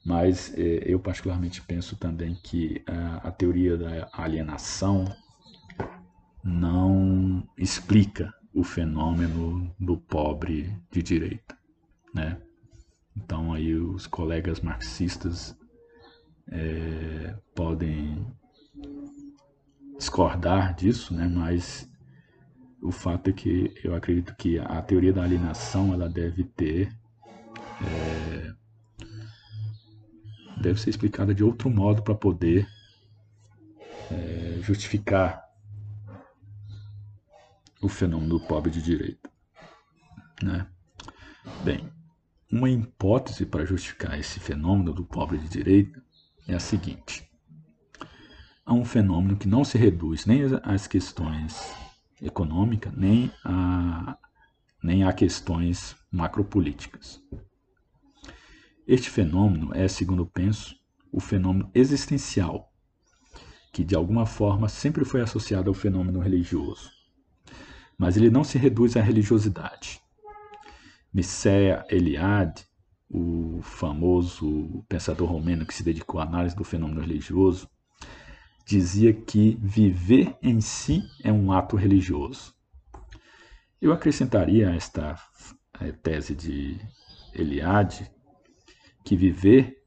mas é, eu particularmente penso também que a, a, teoria da alienação não explica o fenômeno do pobre de direita, né? Então aí os colegas marxistas é, podem discordar disso, né? mas o fato é que eu acredito que a teoria da alienação ela deve ter é, deve ser explicada de outro modo para poder é, justificar o fenômeno do pobre de direita, né? Bem, uma hipótese para justificar esse fenômeno do pobre de direita é a seguinte: há um fenômeno que não se reduz nem às questões econômicas, nem a, nem a questões macropolíticas. Este fenômeno é, segundo penso, o fenômeno existencial, que de alguma forma sempre foi associado ao fenômeno religioso. Mas ele não se reduz à religiosidade. Mircea Eliade, o famoso pensador romeno que se dedicou à análise do fenômeno religioso, dizia que viver em si é um ato religioso. Eu acrescentaria a esta eh, tese de Eliade que viver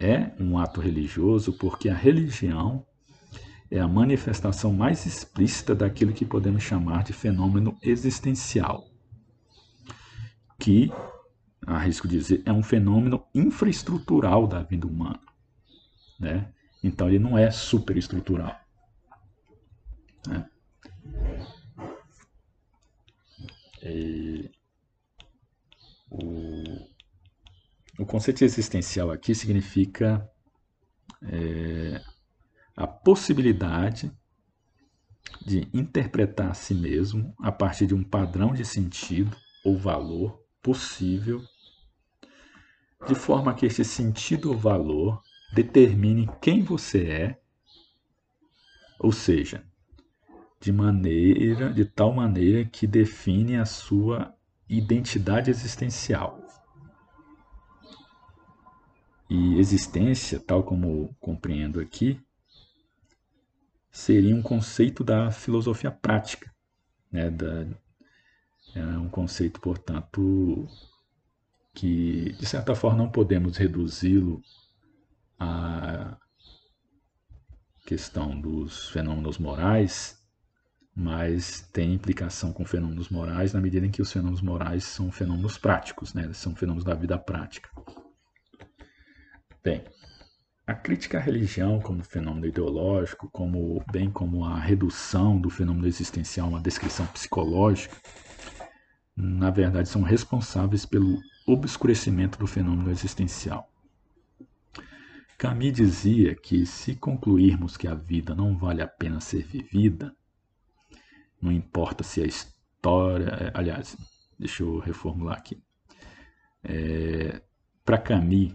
é um ato religioso porque a religião é a manifestação mais explícita daquilo que podemos chamar de fenômeno existencial que, arrisco dizer, é um fenômeno infraestrutural da vida humana. Né? Então ele não é superestrutural. Né? E o, o conceito existencial aqui significa é, a possibilidade de interpretar a si mesmo a partir de um padrão de sentido ou valor possível, de forma que esse sentido ou valor determine quem você é ou seja, de maneira, de tal maneira que define a sua identidade existencial. E existência, tal como compreendo aqui, seria um conceito da filosofia prática, né? da, é um conceito, portanto, que de certa forma não podemos reduzi-lo à questão dos fenômenos morais, mas tem implicação com fenômenos morais na medida em que os fenômenos morais são fenômenos práticos, né? são fenômenos da vida prática. Bem, a crítica à religião como fenômeno ideológico, como, bem como a redução do fenômeno existencial a uma descrição psicológica, na verdade são responsáveis pelo obscurecimento do fenômeno existencial. Camus dizia que se concluirmos que a vida não vale a pena ser vivida, não importa se a história. É, aliás, deixa eu reformular aqui. É, Para Camus,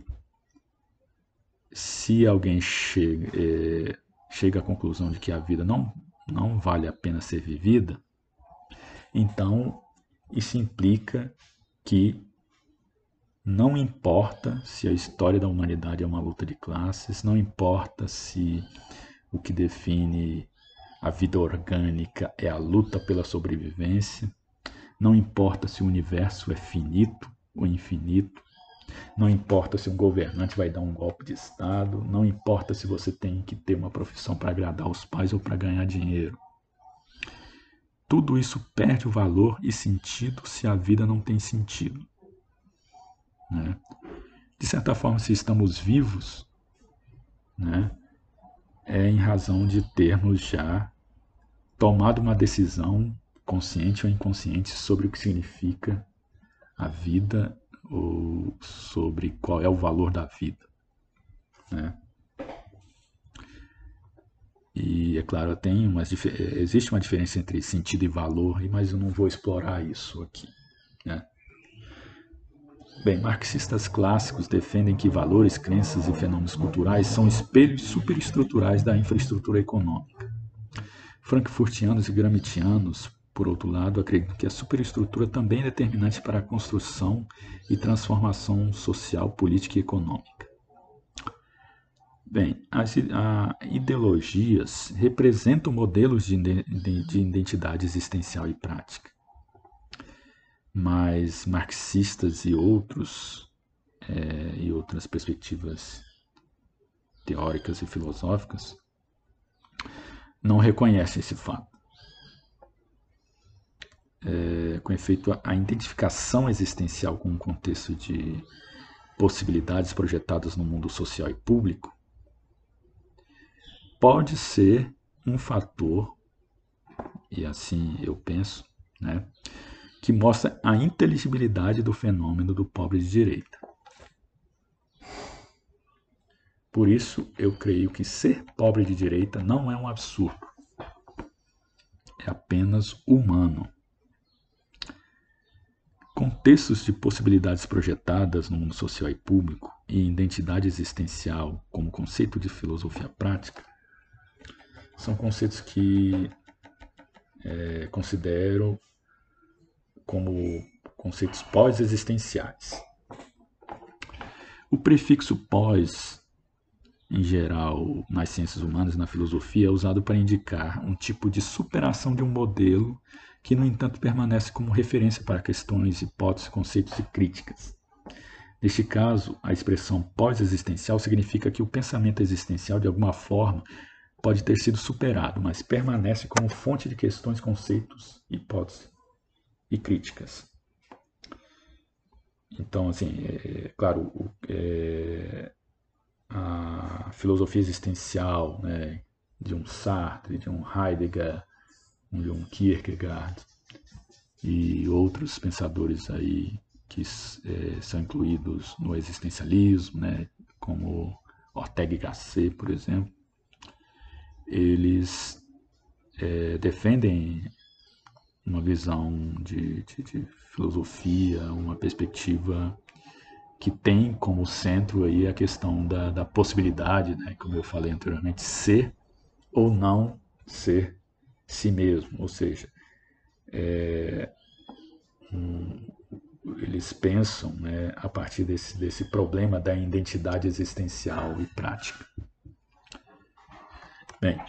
se alguém chega, é, chega à conclusão de que a vida não, não vale a pena ser vivida, então isso implica que não importa se a história da humanidade é uma luta de classes, não importa se o que define a vida orgânica é a luta pela sobrevivência, não importa se o universo é finito ou infinito, não importa se um governante vai dar um golpe de Estado, não importa se você tem que ter uma profissão para agradar os pais ou para ganhar dinheiro. Tudo isso perde o valor e sentido se a vida não tem sentido. Né? De certa forma, se estamos vivos, né, é em razão de termos já tomado uma decisão, consciente ou inconsciente, sobre o que significa a vida ou sobre qual é o valor da vida. Né? E é claro, tem umas, existe uma diferença entre sentido e valor, mas eu não vou explorar isso aqui. Né? Bem, marxistas clássicos defendem que valores, crenças e fenômenos culturais são espelhos superestruturais da infraestrutura econômica. Frankfurtianos e gramscianos por outro lado, acredito que a superestrutura também é determinante para a construção e transformação social, política e econômica. Bem, as ideologias representam modelos de, de, de identidade existencial e prática. Mas marxistas e outros é, e outras perspectivas teóricas e filosóficas não reconhecem esse fato é, com efeito a identificação existencial com um contexto de possibilidades projetadas no mundo social e público, pode ser um fator, e assim eu penso, né, que mostra a inteligibilidade do fenômeno do pobre de direita. Por isso, eu creio que ser pobre de direita não é um absurdo. É apenas humano. Contextos de possibilidades projetadas no mundo social e público e identidade existencial como conceito de filosofia prática são conceitos que é, considero como conceitos pós-existenciais. O prefixo pós, em geral, nas ciências humanas e na filosofia, é usado para indicar um tipo de superação de um modelo que, no entanto, permanece como referência para questões, hipóteses, conceitos e críticas. Neste caso, a expressão pós-existencial significa que o pensamento existencial, de alguma forma, pode ter sido superado, mas permanece como fonte de questões, conceitos, hipóteses e críticas. Então, assim, é, é claro, é, a filosofia existencial né, de um Sartre, de um Heidegger, de um Kierkegaard e outros pensadores aí que é, são incluídos no existencialismo, né, como Ortega y Gasset, por exemplo, eles é, defendem uma visão de, de, de, filosofia, uma perspectiva que tem como centro aí a questão da, da possibilidade, né, como eu falei anteriormente, ser ou não ser si mesmo, ou seja, é, um, eles pensam né, a partir desse, desse problema da identidade existencial e prática. Bem,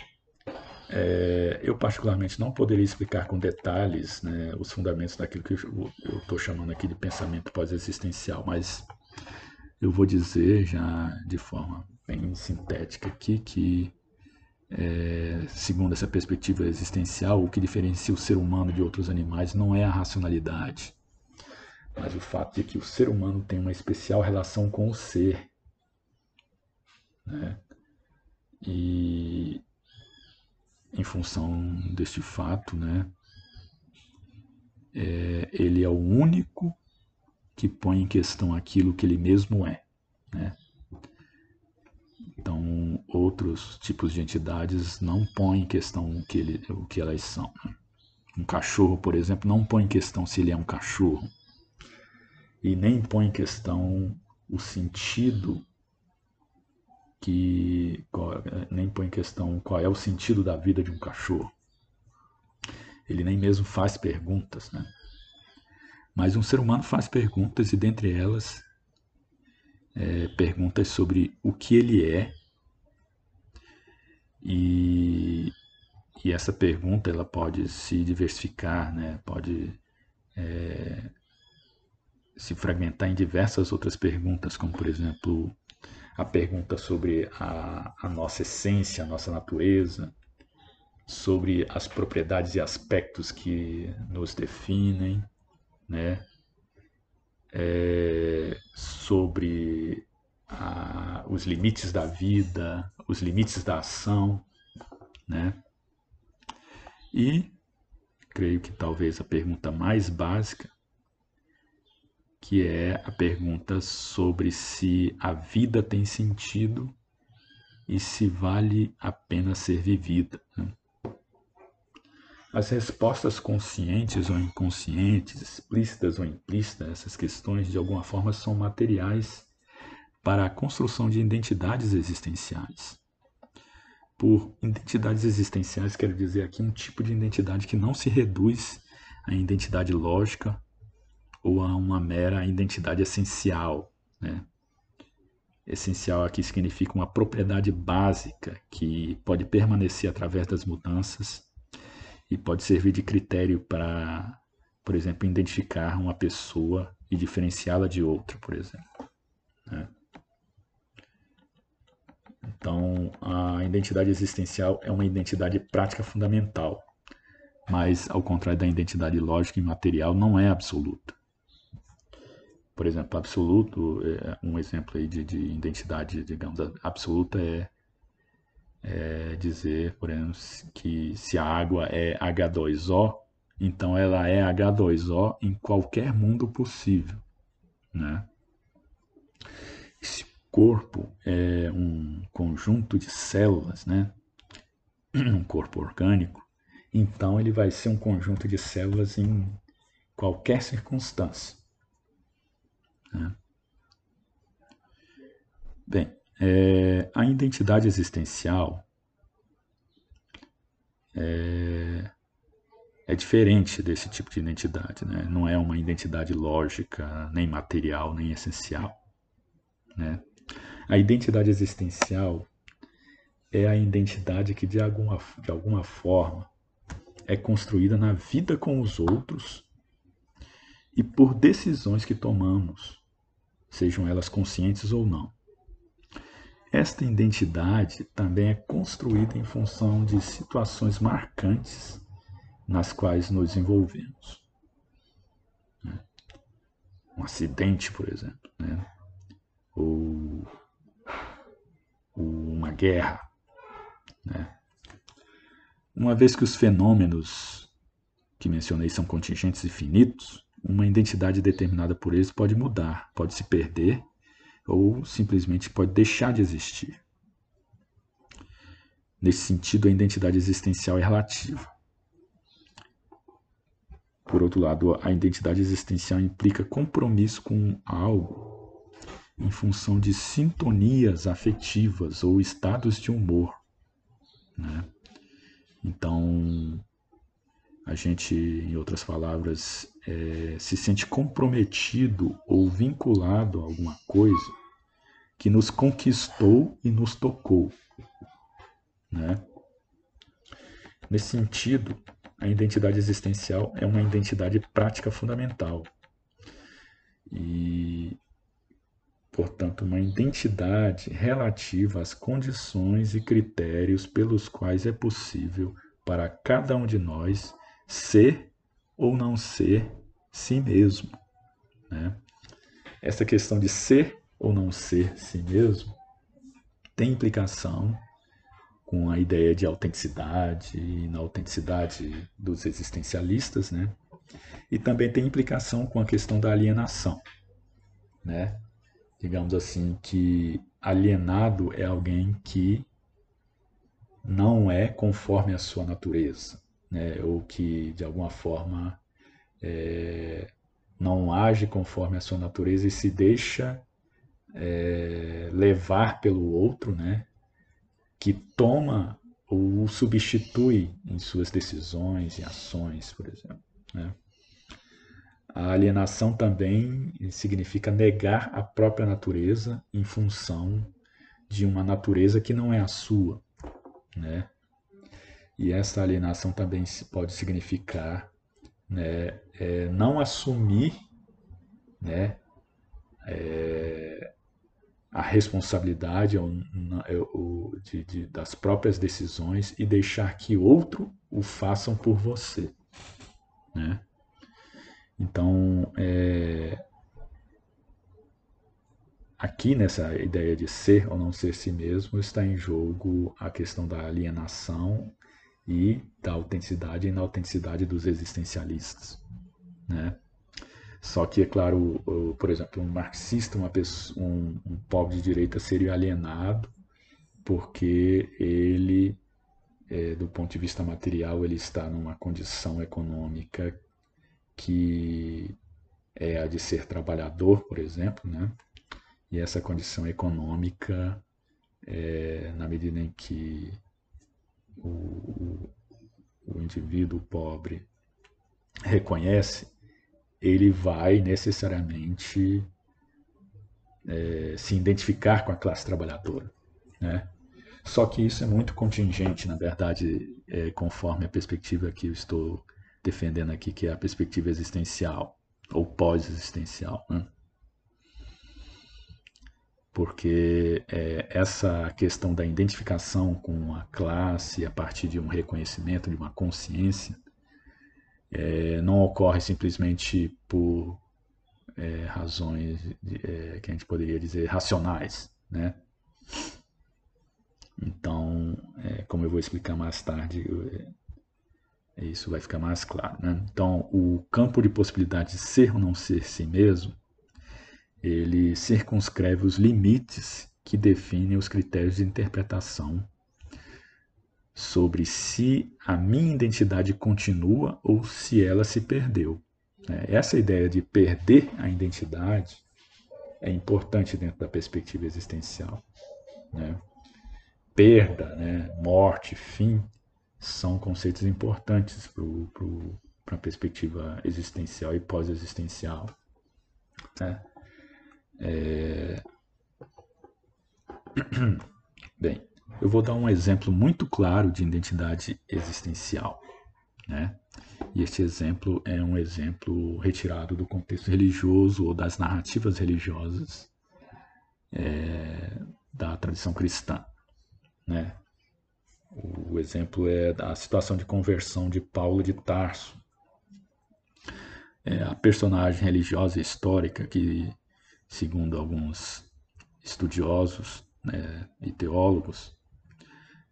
é, eu particularmente não poderia explicar com detalhes né, os fundamentos daquilo que eu estou chamando aqui de pensamento pós-existencial, mas eu vou dizer já de forma bem sintética aqui que, é, segundo essa perspectiva existencial, o que diferencia o ser humano de outros animais não é a racionalidade, mas o fato de que o ser humano tem uma especial relação com o ser. Né? E em função deste fato, né, é, ele é o único que põe em questão aquilo que ele mesmo é. Né? Então, outros tipos de entidades não põem em questão o que, ele, o que elas são. Né? Um cachorro, por exemplo, não põe em questão se ele é um cachorro e nem põe em questão o sentido que nem põe em questão qual é o sentido da vida de um cachorro. Ele nem mesmo faz perguntas, né? Mas um ser humano faz perguntas e dentre elas é, perguntas sobre o que ele é e, e essa pergunta ela pode se diversificar, né? Pode é, se fragmentar em diversas outras perguntas, como por exemplo a pergunta sobre a, a nossa essência, a nossa natureza, sobre as propriedades e aspectos que nos definem, né? É, sobre a, os limites da vida, os limites da ação, né? E creio que talvez a pergunta mais básica que é a pergunta sobre se a vida tem sentido e se vale a pena ser vivida. Né? As respostas conscientes ou inconscientes, explícitas ou implícitas, essas questões de alguma forma são materiais para a construção de identidades existenciais. Por identidades existenciais, quero dizer aqui um tipo de identidade que não se reduz à identidade lógica ou a uma mera identidade essencial. Né? Essencial aqui significa uma propriedade básica que pode permanecer através das mudanças e pode servir de critério para, por exemplo, identificar uma pessoa e diferenciá-la de outra, por exemplo. Né? Então, a identidade existencial é uma identidade prática fundamental, mas, ao contrário da identidade lógica e material, não é absoluta por exemplo, absoluto, é, um exemplo aí de, de identidade, digamos, absoluta é, é, dizer, por exemplo, que se a água é H2O, então ela é H2O em qualquer mundo possível, né? Esse corpo é um conjunto de células, né? Um corpo orgânico, então ele vai ser um conjunto de células em qualquer circunstância. Né? Bem, é, a identidade existencial é, é, diferente desse tipo de identidade. Né? Não é uma identidade lógica, nem material, nem essencial. Né? A identidade existencial é a identidade que, de alguma, de alguma forma, é construída na vida com os outros e por decisões que tomamos sejam elas conscientes ou não. Esta identidade também é construída em função de situações marcantes nas quais nos envolvemos. Né? Um acidente, por exemplo, né? ou, uma guerra. Né? Uma vez que os fenômenos que mencionei são contingentes e finitos, uma identidade determinada por eles pode mudar, pode se perder ou simplesmente pode deixar de existir. Nesse sentido, a identidade existencial é relativa. Por outro lado, a identidade existencial implica compromisso com algo em função de sintonias afetivas ou estados de humor. Né? Então, a gente, em outras palavras, é, se sente comprometido ou vinculado a alguma coisa que nos conquistou e nos tocou. Né? Nesse sentido, a identidade existencial é uma identidade prática fundamental. E, portanto, uma identidade relativa às condições e critérios pelos quais é possível para cada um de nós ser ou não ser si mesmo. Né? Essa questão de ser ou não ser si mesmo tem implicação com a ideia de autenticidade e na autenticidade dos existencialistas, né? E também tem implicação com a questão da alienação, né? Digamos assim que alienado é alguém que não é conforme a sua natureza, né? Ou que de alguma forma é, não age conforme a sua natureza e se deixa é, levar pelo outro, né? que toma ou substitui em suas decisões e ações, por exemplo. Né? A alienação também significa negar a própria natureza em função de uma natureza que não é a sua. Né? E essa alienação também pode significar né, é, não assumir né, é, a responsabilidade de, de, das próprias decisões e deixar que outro o façam por você. Né? Então, é, aqui nessa ideia de ser ou não ser si mesmo está em jogo a questão da alienação e da autenticidade e inautenticidade dos existencialistas. Né? Só que, é claro, por exemplo, um marxista, pessoa, um, um pobre de direita seria alienado porque ele, é, do ponto de vista material, ele está numa condição econômica que é a de ser trabalhador, por exemplo, né? E essa condição econômica, é, na medida em que o, o, indivíduo pobre reconhece ele vai necessariamente é, se identificar com a classe trabalhadora. Né? Só que isso é muito contingente, na verdade, é, conforme a perspectiva que eu estou defendendo aqui, que é a perspectiva existencial ou pós-existencial. Né? Porque é, essa questão da identificação com a classe a partir de um reconhecimento, de uma consciência, é, não ocorre simplesmente por é, razões de, é, que a gente poderia dizer racionais, né? Então, é, como eu vou explicar mais tarde, é, isso vai ficar mais claro. Né? Então, o campo de possibilidade de ser ou não ser si mesmo, ele circunscreve os limites que definem os critérios de interpretação sobre se a minha identidade continua ou se ela se perdeu. É, essa ideia de perder a identidade é importante dentro da perspectiva existencial. Né? Perda, né? morte, fim, são conceitos importantes para a perspectiva existencial e pós-existencial. Né? É... Bem, eu vou dar um exemplo muito claro de identidade existencial. Né? E este exemplo é um exemplo retirado do contexto religioso ou das narrativas religiosas é, da tradição cristã. Né? O exemplo é da situação de conversão de Paulo de Tarso. É a personagem religiosa histórica que, segundo alguns estudiosos né, e teólogos,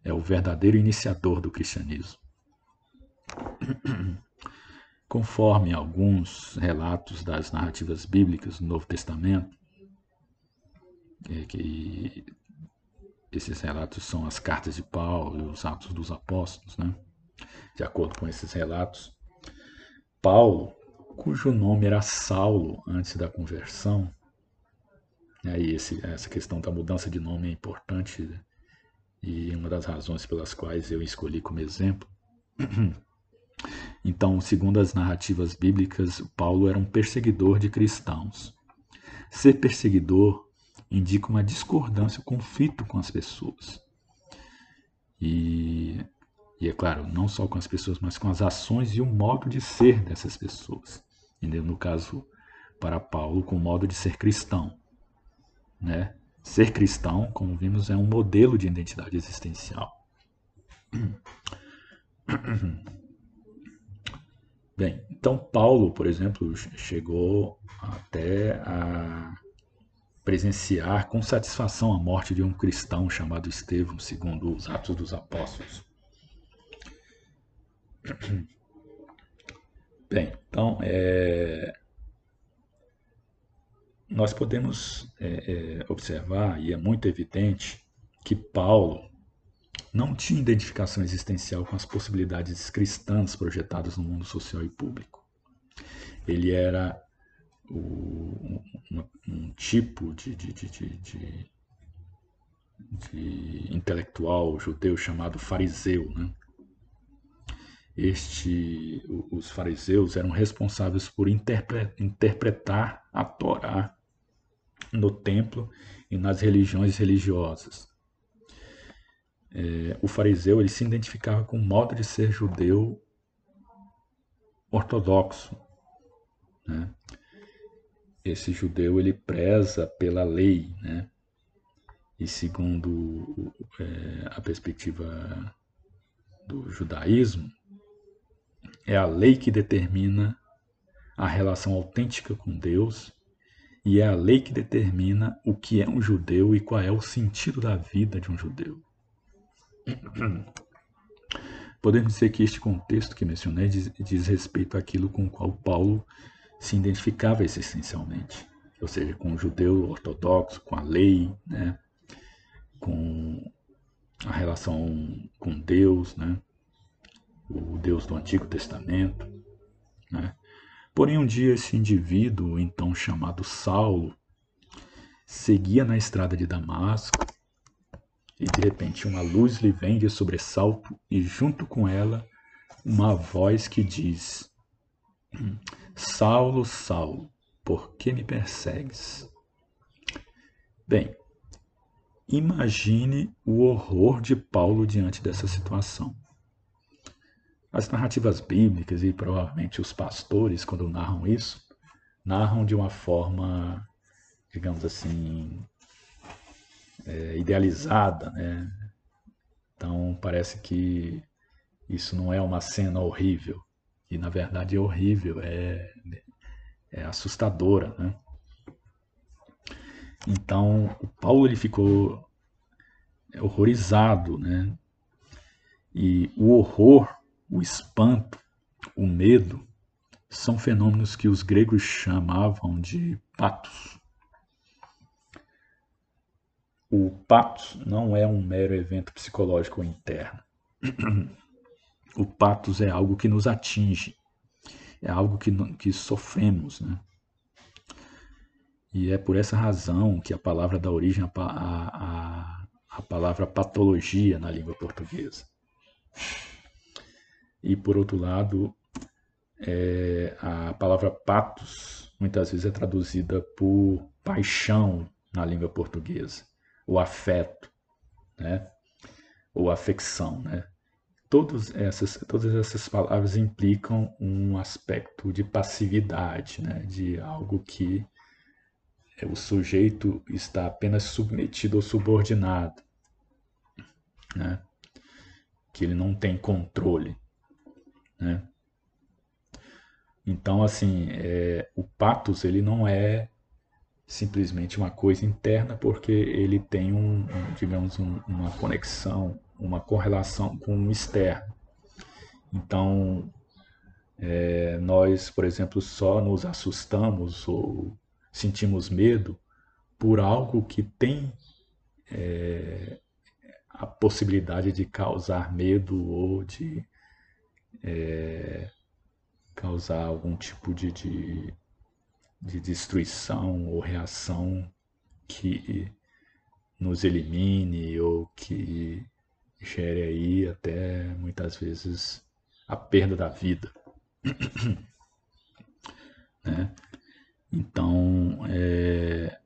é o verdadeiro iniciador do cristianismo. Conforme alguns relatos das narrativas bíblicas do Novo Testamento, é que esses relatos são as cartas de Paulo e os Atos dos Apóstolos, né? De acordo com esses relatos, Paulo, cujo nome era Saulo antes da conversão, aí esse, essa questão da mudança de nome é importante e uma das razões pelas quais eu escolhi como exemplo, Então, segundo as narrativas bíblicas, Paulo era um perseguidor de cristãos. Ser perseguidor indica uma discordância, um conflito com as pessoas. E, e, é claro, não só com as pessoas, mas com as ações e o modo de ser dessas pessoas. Entendeu? No caso, para Paulo, com o modo de ser cristão. Né? Ser cristão, como vimos, é um modelo de identidade existencial. Bem, então Paulo, por exemplo, chegou até a presenciar com satisfação a morte de um cristão chamado Estevão, segundo os Atos dos Apóstolos. Bem, então, é, nós podemos é, é, observar, e é muito evidente, que Paulo não tinha identificação existencial com as possibilidades cristãs projetadas no mundo social e público. Ele era o, um, um, tipo de, de, de, de, intelectual judeu chamado fariseu. Né? Este, os fariseus eram responsáveis por interpre, interpretar a Torá no templo e nas religiões religiosas. É, o fariseu ele se identificava com o modo de ser judeu ortodoxo. Né? Esse judeu ele preza pela lei, né? e segundo é, a perspectiva do judaísmo, é a lei que determina a relação autêntica com Deus e é a lei que determina o que é um judeu e qual é o sentido da vida de um judeu. Podemos dizer que este contexto que mencionei diz, diz respeito àquilo com o qual Paulo se identificava existencialmente, ou seja, com o judeu ortodoxo, com a lei, né? com a relação com Deus, né? o Deus do Antigo Testamento. Né? Porém, um dia esse indivíduo, então chamado Saulo, seguia na estrada de Damasco e de repente uma luz lhe vem de sobressalto e junto com ela uma voz que diz: Saulo, Saulo, por que me persegues? Bem, imagine o horror de Paulo diante dessa situação. As narrativas bíblicas e provavelmente os pastores, quando narram isso, narram de uma forma, digamos assim, é, idealizada, né? Então parece que isso não é uma cena horrível e na verdade é horrível, é, é assustadora, né? Então o Paulo ele ficou horrorizado, né? E o horror, o espanto, o medo são fenômenos que os gregos chamavam de patos. O patos não é um mero evento psicológico interno. O patos é algo que nos atinge, é algo que, que sofremos. Né? E é por essa razão que a palavra dá origem à, à, à palavra patologia na língua portuguesa. E por outro lado, é, a palavra patos muitas vezes é traduzida por paixão na língua portuguesa o afeto, né? ou afecção. Né? Todas, essas, todas essas palavras implicam um aspecto de passividade, né? de algo que o sujeito está apenas submetido ou subordinado, né? que ele não tem controle. Né? Então, assim, é, o patos ele não é simplesmente uma coisa interna, porque ele tem um, um digamos, um, uma conexão, uma correlação com o externo. Então, é, nós, por exemplo, só nos assustamos ou sentimos medo por algo que tem é, a possibilidade de causar medo ou de é, causar algum tipo de, de de destruição ou reação que nos elimine ou que gere aí até muitas vezes a perda da vida. né? Então, é,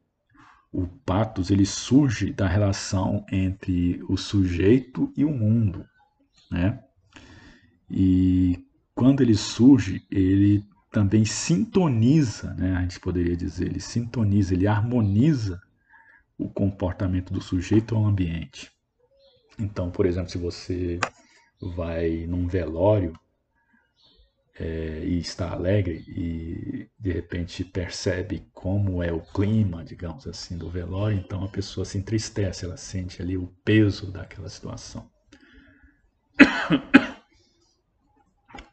o patos ele surge da relação entre o sujeito e o mundo, né? E quando ele surge, ele também sintoniza, né? A gente poderia dizer, ele sintoniza, ele harmoniza o comportamento do sujeito ao ambiente. Então, por exemplo, se você vai num velório é, e está alegre e de repente percebe como é o clima, digamos assim, do velório, então a pessoa se entristece, ela sente ali o peso daquela situação.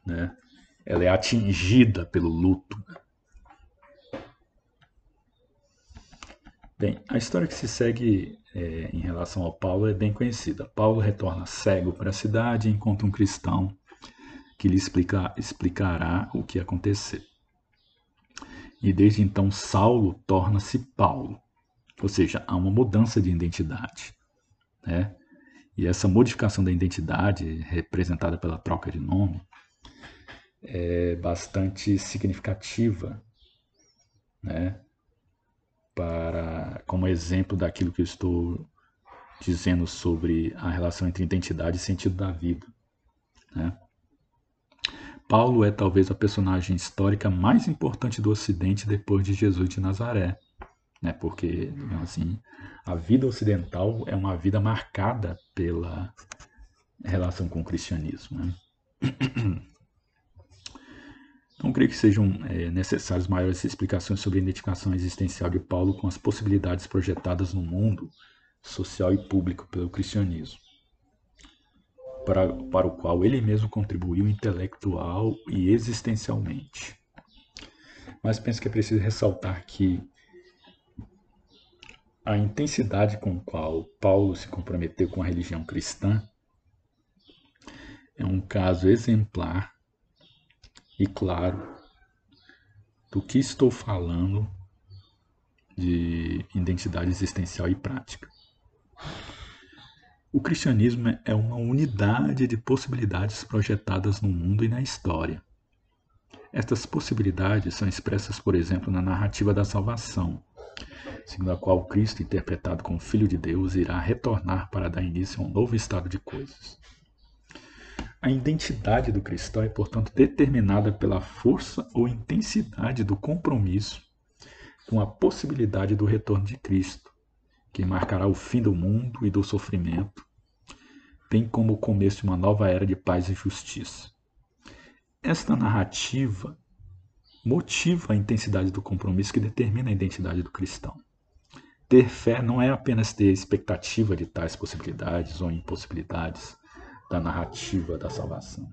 né? Ela é atingida pelo luto. Bem, a história que se segue é, em relação ao Paulo é bem conhecida. Paulo retorna cego para a cidade e encontra um cristão que lhe explica, explicará o que aconteceu. E desde então Saulo torna-se Paulo, ou seja, há uma mudança de identidade. Né? E essa modificação da identidade, representada pela troca de nome, é bastante significativa, né? Para, como exemplo daquilo que eu estou dizendo sobre a relação entre identidade e sentido da vida. Né? Paulo é talvez a personagem histórica mais importante do Ocidente depois de Jesus de Nazaré, né? Porque, assim, a vida ocidental é uma vida marcada pela relação com o cristianismo. Né? Então, creio que sejam é, necessárias maiores explicações sobre a identificação existencial de Paulo com as possibilidades projetadas no mundo social e público pelo cristianismo para, para o qual ele mesmo contribuiu intelectual e existencialmente. Mas penso que é preciso ressaltar que a intensidade com qual Paulo se comprometeu com a religião cristã é um caso exemplar e claro do que estou falando de identidade existencial e prática. O cristianismo é uma unidade de possibilidades projetadas no mundo e na história. Estas possibilidades são expressas, por exemplo, na narrativa da salvação, segundo a qual Cristo, interpretado como Filho de Deus, irá retornar para dar início a um novo estado de coisas. A identidade do cristão é, portanto, determinada pela força ou intensidade do compromisso com a possibilidade do retorno de Cristo, que marcará o fim do mundo e do sofrimento, bem como começo uma nova era de paz e justiça. Esta narrativa motiva a intensidade do compromisso que determina a identidade do cristão. Ter fé não é apenas ter expectativa de tais possibilidades ou impossibilidades da narrativa da salvação.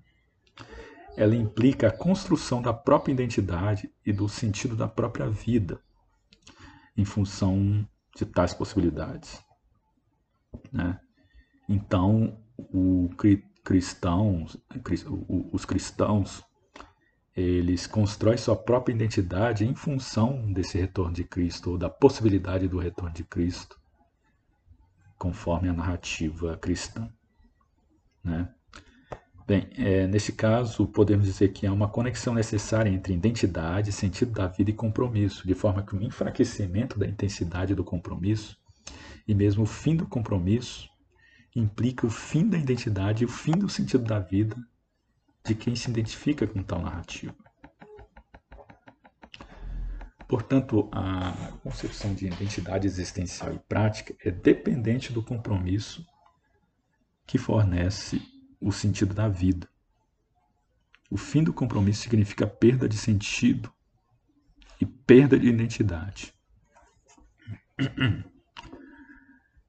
Ela implica a construção da própria identidade e do sentido da própria vida em função de tais possibilidades. Né? Então, o cristão, os cristãos, eles constroem sua própria identidade em função desse retorno de Cristo, ou da possibilidade do retorno de Cristo, conforme a narrativa cristã. Né? Bem, é, nesse caso, podemos dizer que há uma conexão necessária entre identidade, sentido da vida e compromisso, de forma que o enfraquecimento da intensidade do compromisso e mesmo o fim do compromisso implica o fim da identidade e o fim do sentido da vida de quem se identifica com tal narrativa. Portanto, a concepção de identidade existencial e prática é dependente do compromisso que fornece o sentido da vida. O fim do compromisso significa perda de sentido e perda de identidade.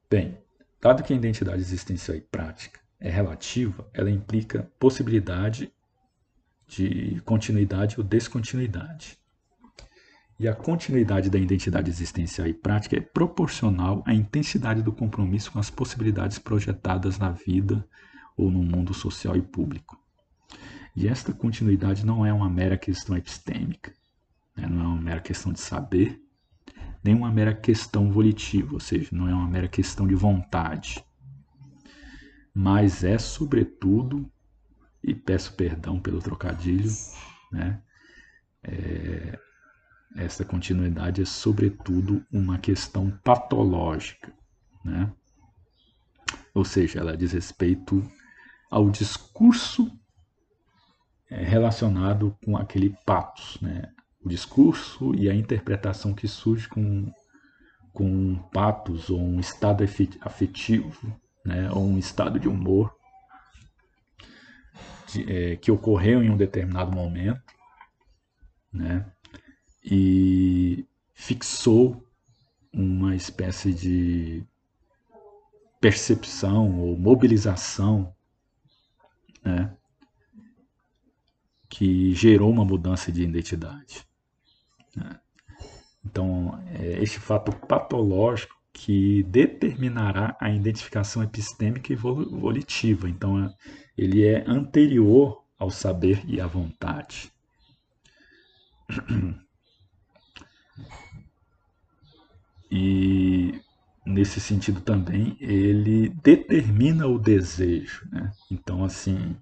Bem, dado que a identidade existencial e prática é relativa, ela implica possibilidade de continuidade ou descontinuidade. E a continuidade da identidade existencial e prática é proporcional à intensidade do compromisso com as possibilidades projetadas na vida ou no mundo social e público. E esta continuidade não é uma mera questão epistêmica, né? não é uma mera questão de saber, nem uma mera questão volitiva, ou seja, não é uma mera questão de vontade, mas é, sobretudo, e peço perdão pelo trocadilho, né? É, essa continuidade é sobretudo uma questão patológica, né? Ou seja, ela diz respeito ao discurso é, relacionado com aquele patos, né? O discurso e a interpretação que surge com, com um patos ou um estado afetivo, né? Ou um estado de humor de, é, que ocorreu em um determinado momento, né? E fixou uma espécie de percepção ou mobilização, né? Que gerou uma mudança de identidade. Né? Então, é este fato patológico que determinará a identificação epistêmica e volitiva. Então, ele é anterior ao saber e à vontade. E nesse sentido também ele determina o desejo. Né? Então, assim,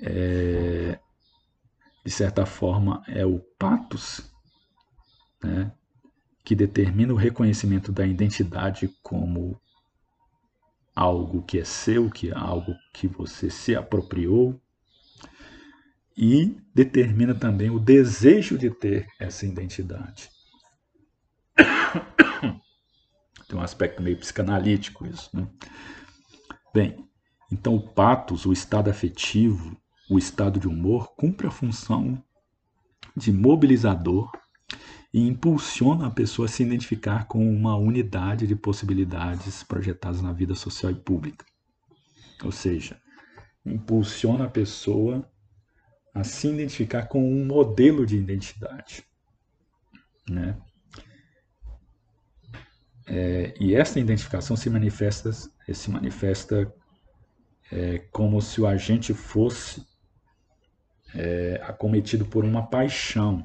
é, de certa forma, é o patos né, que determina o reconhecimento da identidade como algo que é seu, que é algo que você se apropriou, e determina também o desejo de ter essa identidade. Tem um aspecto meio psicanalítico isso. Né? Bem, então o patos, o estado afetivo, o estado de humor, cumpre a função de mobilizador e impulsiona a pessoa a se identificar com uma unidade de possibilidades projetadas na vida social e pública. Ou seja, impulsiona a pessoa a se identificar com um modelo de identidade. Né? É, e essa identificação se manifesta, se manifesta é, como se o agente fosse é, acometido por uma paixão.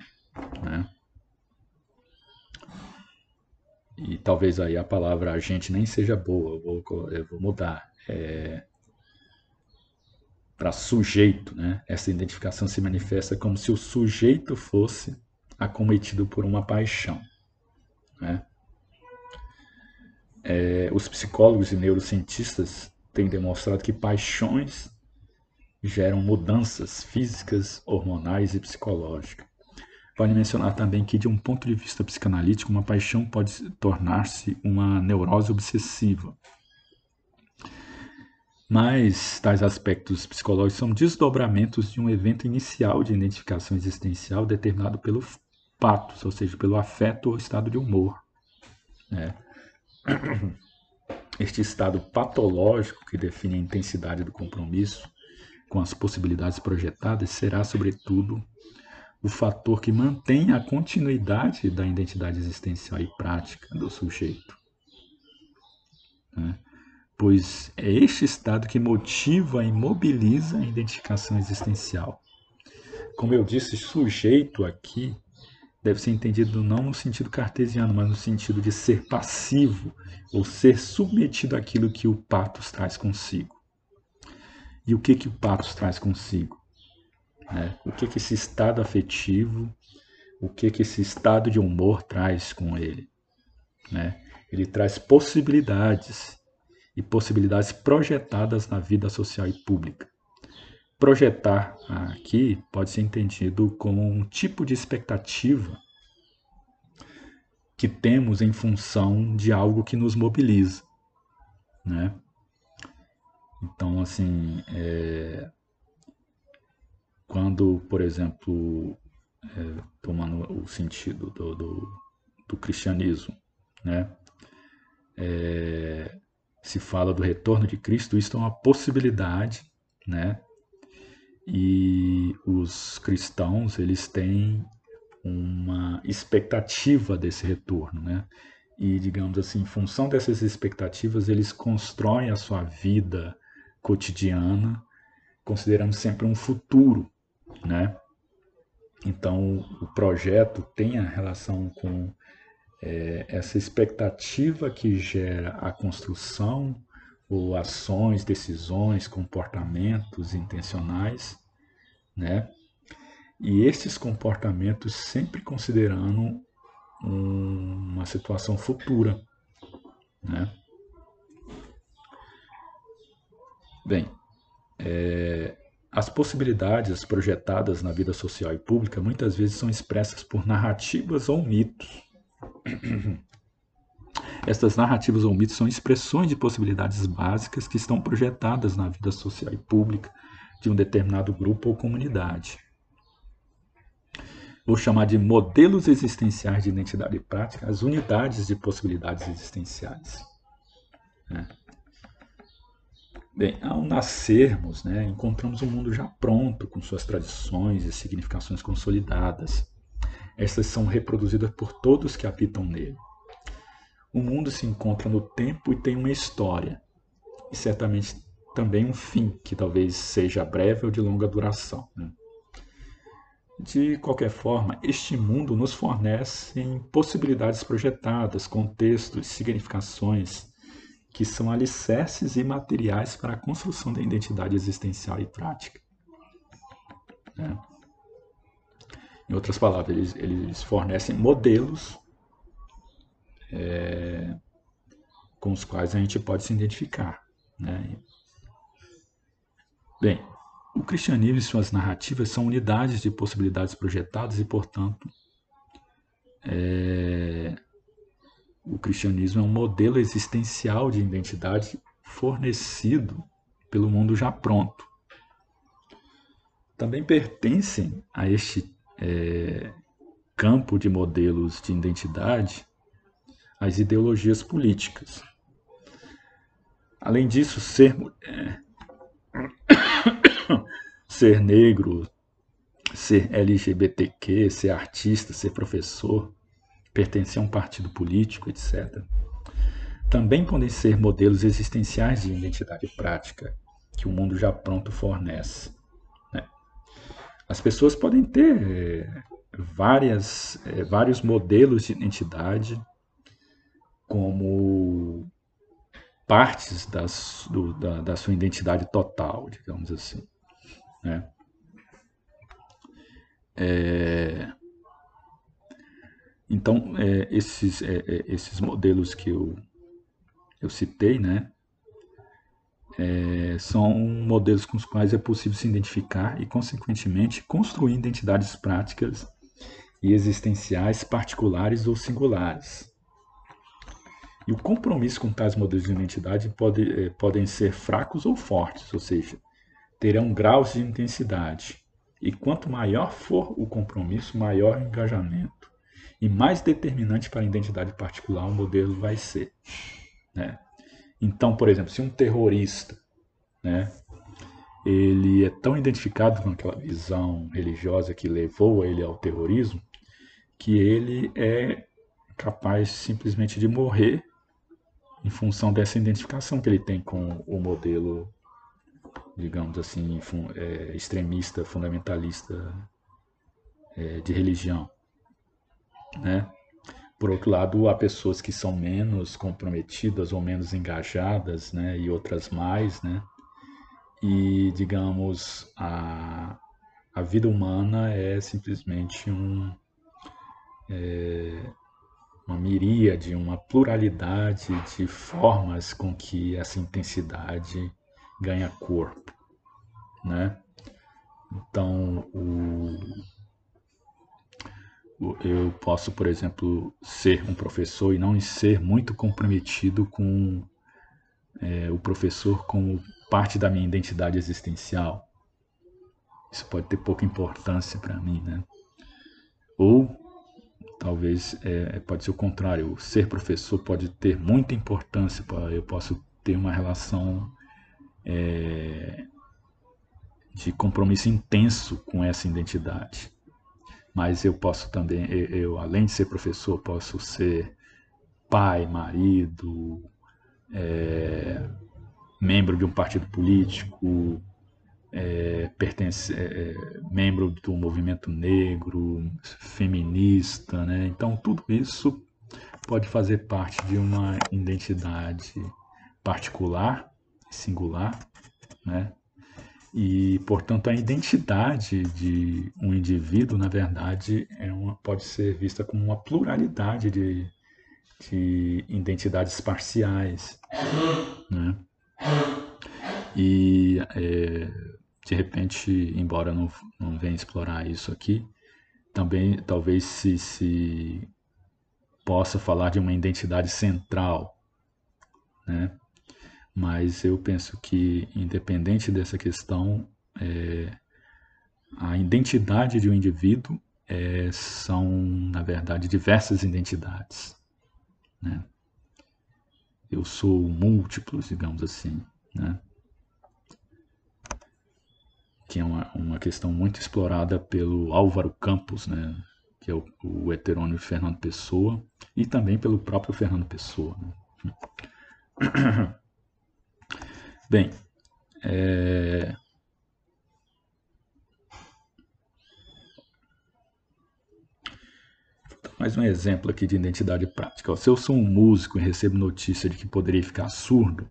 Né? e talvez aí a palavra agente nem seja boa, eu vou, eu vou mudar. É, para sujeito, né? Essa identificação se manifesta como se o sujeito fosse acometido por uma paixão, né? É, os psicólogos e neurocientistas têm demonstrado que paixões geram mudanças físicas, hormonais e psicológicas. Vale mencionar também que, de um ponto de vista psicanalítico, uma paixão pode tornar-se uma neurose obsessiva. Mas tais aspectos psicológicos são desdobramentos de um evento inicial de identificação existencial determinado pelo patos, ou seja, pelo afeto ou estado de humor. Né? Este estado patológico que define a intensidade do compromisso com as possibilidades projetadas será, sobretudo, o fator que mantém a continuidade da identidade existencial e prática do sujeito. Né? Pois é este estado que motiva e mobiliza a identificação existencial. Como eu disse, sujeito aqui deve ser entendido não no sentido cartesiano, mas no sentido de ser passivo ou ser submetido àquilo que o patos traz consigo. E o que, que o patos traz consigo? Né? O que, que esse estado afetivo, o que, que esse estado de humor traz com ele? Né? Ele traz possibilidades e possibilidades projetadas na vida social e pública. Projetar aqui pode ser entendido como um tipo de expectativa que temos em função de algo que nos mobiliza, né? Então, assim, é, quando, por exemplo, é, tomando o sentido do, do, do cristianismo, né? É, se fala do retorno de Cristo, isso é uma possibilidade, né? E os cristãos, eles têm uma expectativa desse retorno, né? E, digamos assim, em função dessas expectativas, eles constroem a sua vida cotidiana, considerando sempre um futuro, né? Então, o projeto tem a relação com é, essa expectativa que gera a construção ou ações, decisões, comportamentos intencionais, né? E esses comportamentos sempre considerando um, uma situação futura, né? Bem, é, as possibilidades projetadas na vida social e pública muitas vezes são expressas por narrativas ou mitos. Estas narrativas ou mitos são expressões de possibilidades básicas que estão projetadas na vida social e pública de um determinado grupo ou comunidade. Vou chamar de modelos existenciais de identidade prática as unidades de possibilidades existenciais. Né? Bem, ao nascermos, né, encontramos um mundo já pronto, com suas tradições e significações consolidadas. Estas são reproduzidas por todos que habitam nele. O mundo se encontra no tempo e tem uma história, e certamente também um fim, que talvez seja breve ou de longa duração. Né? De qualquer forma, este mundo nos fornece possibilidades projetadas, contextos, significações que são alicerces e materiais para a construção da identidade existencial e prática. Né? Em outras palavras, eles, eles fornecem modelos é, com os quais a gente pode se identificar. Né? Bem, o cristianismo e suas narrativas são unidades de possibilidades projetadas e, portanto, é, o cristianismo é um modelo existencial de identidade fornecido pelo mundo já pronto. Também pertencem a este é, campo de modelos de identidade as ideologias políticas. Além disso, ser mulher, ser negro, ser LGBTQ, ser artista, ser professor, pertencer a um partido político, etc. Também podem ser modelos existenciais de identidade prática que o mundo já pronto fornece. As pessoas podem ter é, várias, é, vários modelos de identidade como partes das, do, da, da, sua identidade total, digamos assim. Né? É, então, é, esses, é, esses modelos que eu, eu citei, né, é, são modelos com os quais é possível se identificar e, consequentemente, construir identidades práticas e existenciais particulares ou singulares. E o compromisso com tais modelos de identidade pode, é, podem ser fracos ou fortes, ou seja, terão graus de intensidade. E quanto maior for o compromisso, maior o engajamento e mais determinante para a identidade particular o modelo vai ser. Né? Então, por exemplo, se um terrorista né, ele é tão identificado com aquela visão religiosa que levou ele ao terrorismo, que ele é capaz simplesmente de morrer em função dessa identificação que ele tem com o modelo, digamos assim, é, extremista, fundamentalista é, de religião. Né? Por outro lado, há pessoas que são menos comprometidas ou menos engajadas, né? E outras mais, né? E, digamos, a, a vida humana é simplesmente um, é, uma miríade, uma pluralidade de formas com que essa intensidade ganha corpo, né? Então, o, eu posso, por exemplo, ser um professor e não ser muito comprometido com é, o professor como parte da minha identidade existencial. Isso pode ter pouca importância para mim, né? Ou talvez é, pode ser o contrário. Ser professor pode ter muita importância. Eu posso ter uma relação é, de compromisso intenso com essa identidade mas eu posso também, eu, eu, além de ser professor, posso ser pai, marido, é, membro de um partido político, é, pertence, é, é, membro do movimento negro, feminista, né? Então tudo isso pode fazer parte de uma identidade particular singular, né? E, portanto, a identidade de um indivíduo, na verdade, é uma, pode ser vista como uma pluralidade de, de identidades parciais. Né? E, é, de repente, embora não, não venha explorar isso aqui, também talvez se, se possa falar de uma identidade central, né? Mas eu penso que, independente dessa questão, é, a identidade de um indivíduo é, são, na verdade, diversas identidades. Né? Eu sou múltiplos, digamos assim. Né? Que é uma, uma questão muito explorada pelo Álvaro Campos, né? que é o, o heterônimo Fernando Pessoa, e também pelo próprio Fernando Pessoa. Né? Bem, é... mais um exemplo aqui de identidade prática. Se eu sou um músico e recebo notícia de que poderia ficar surdo,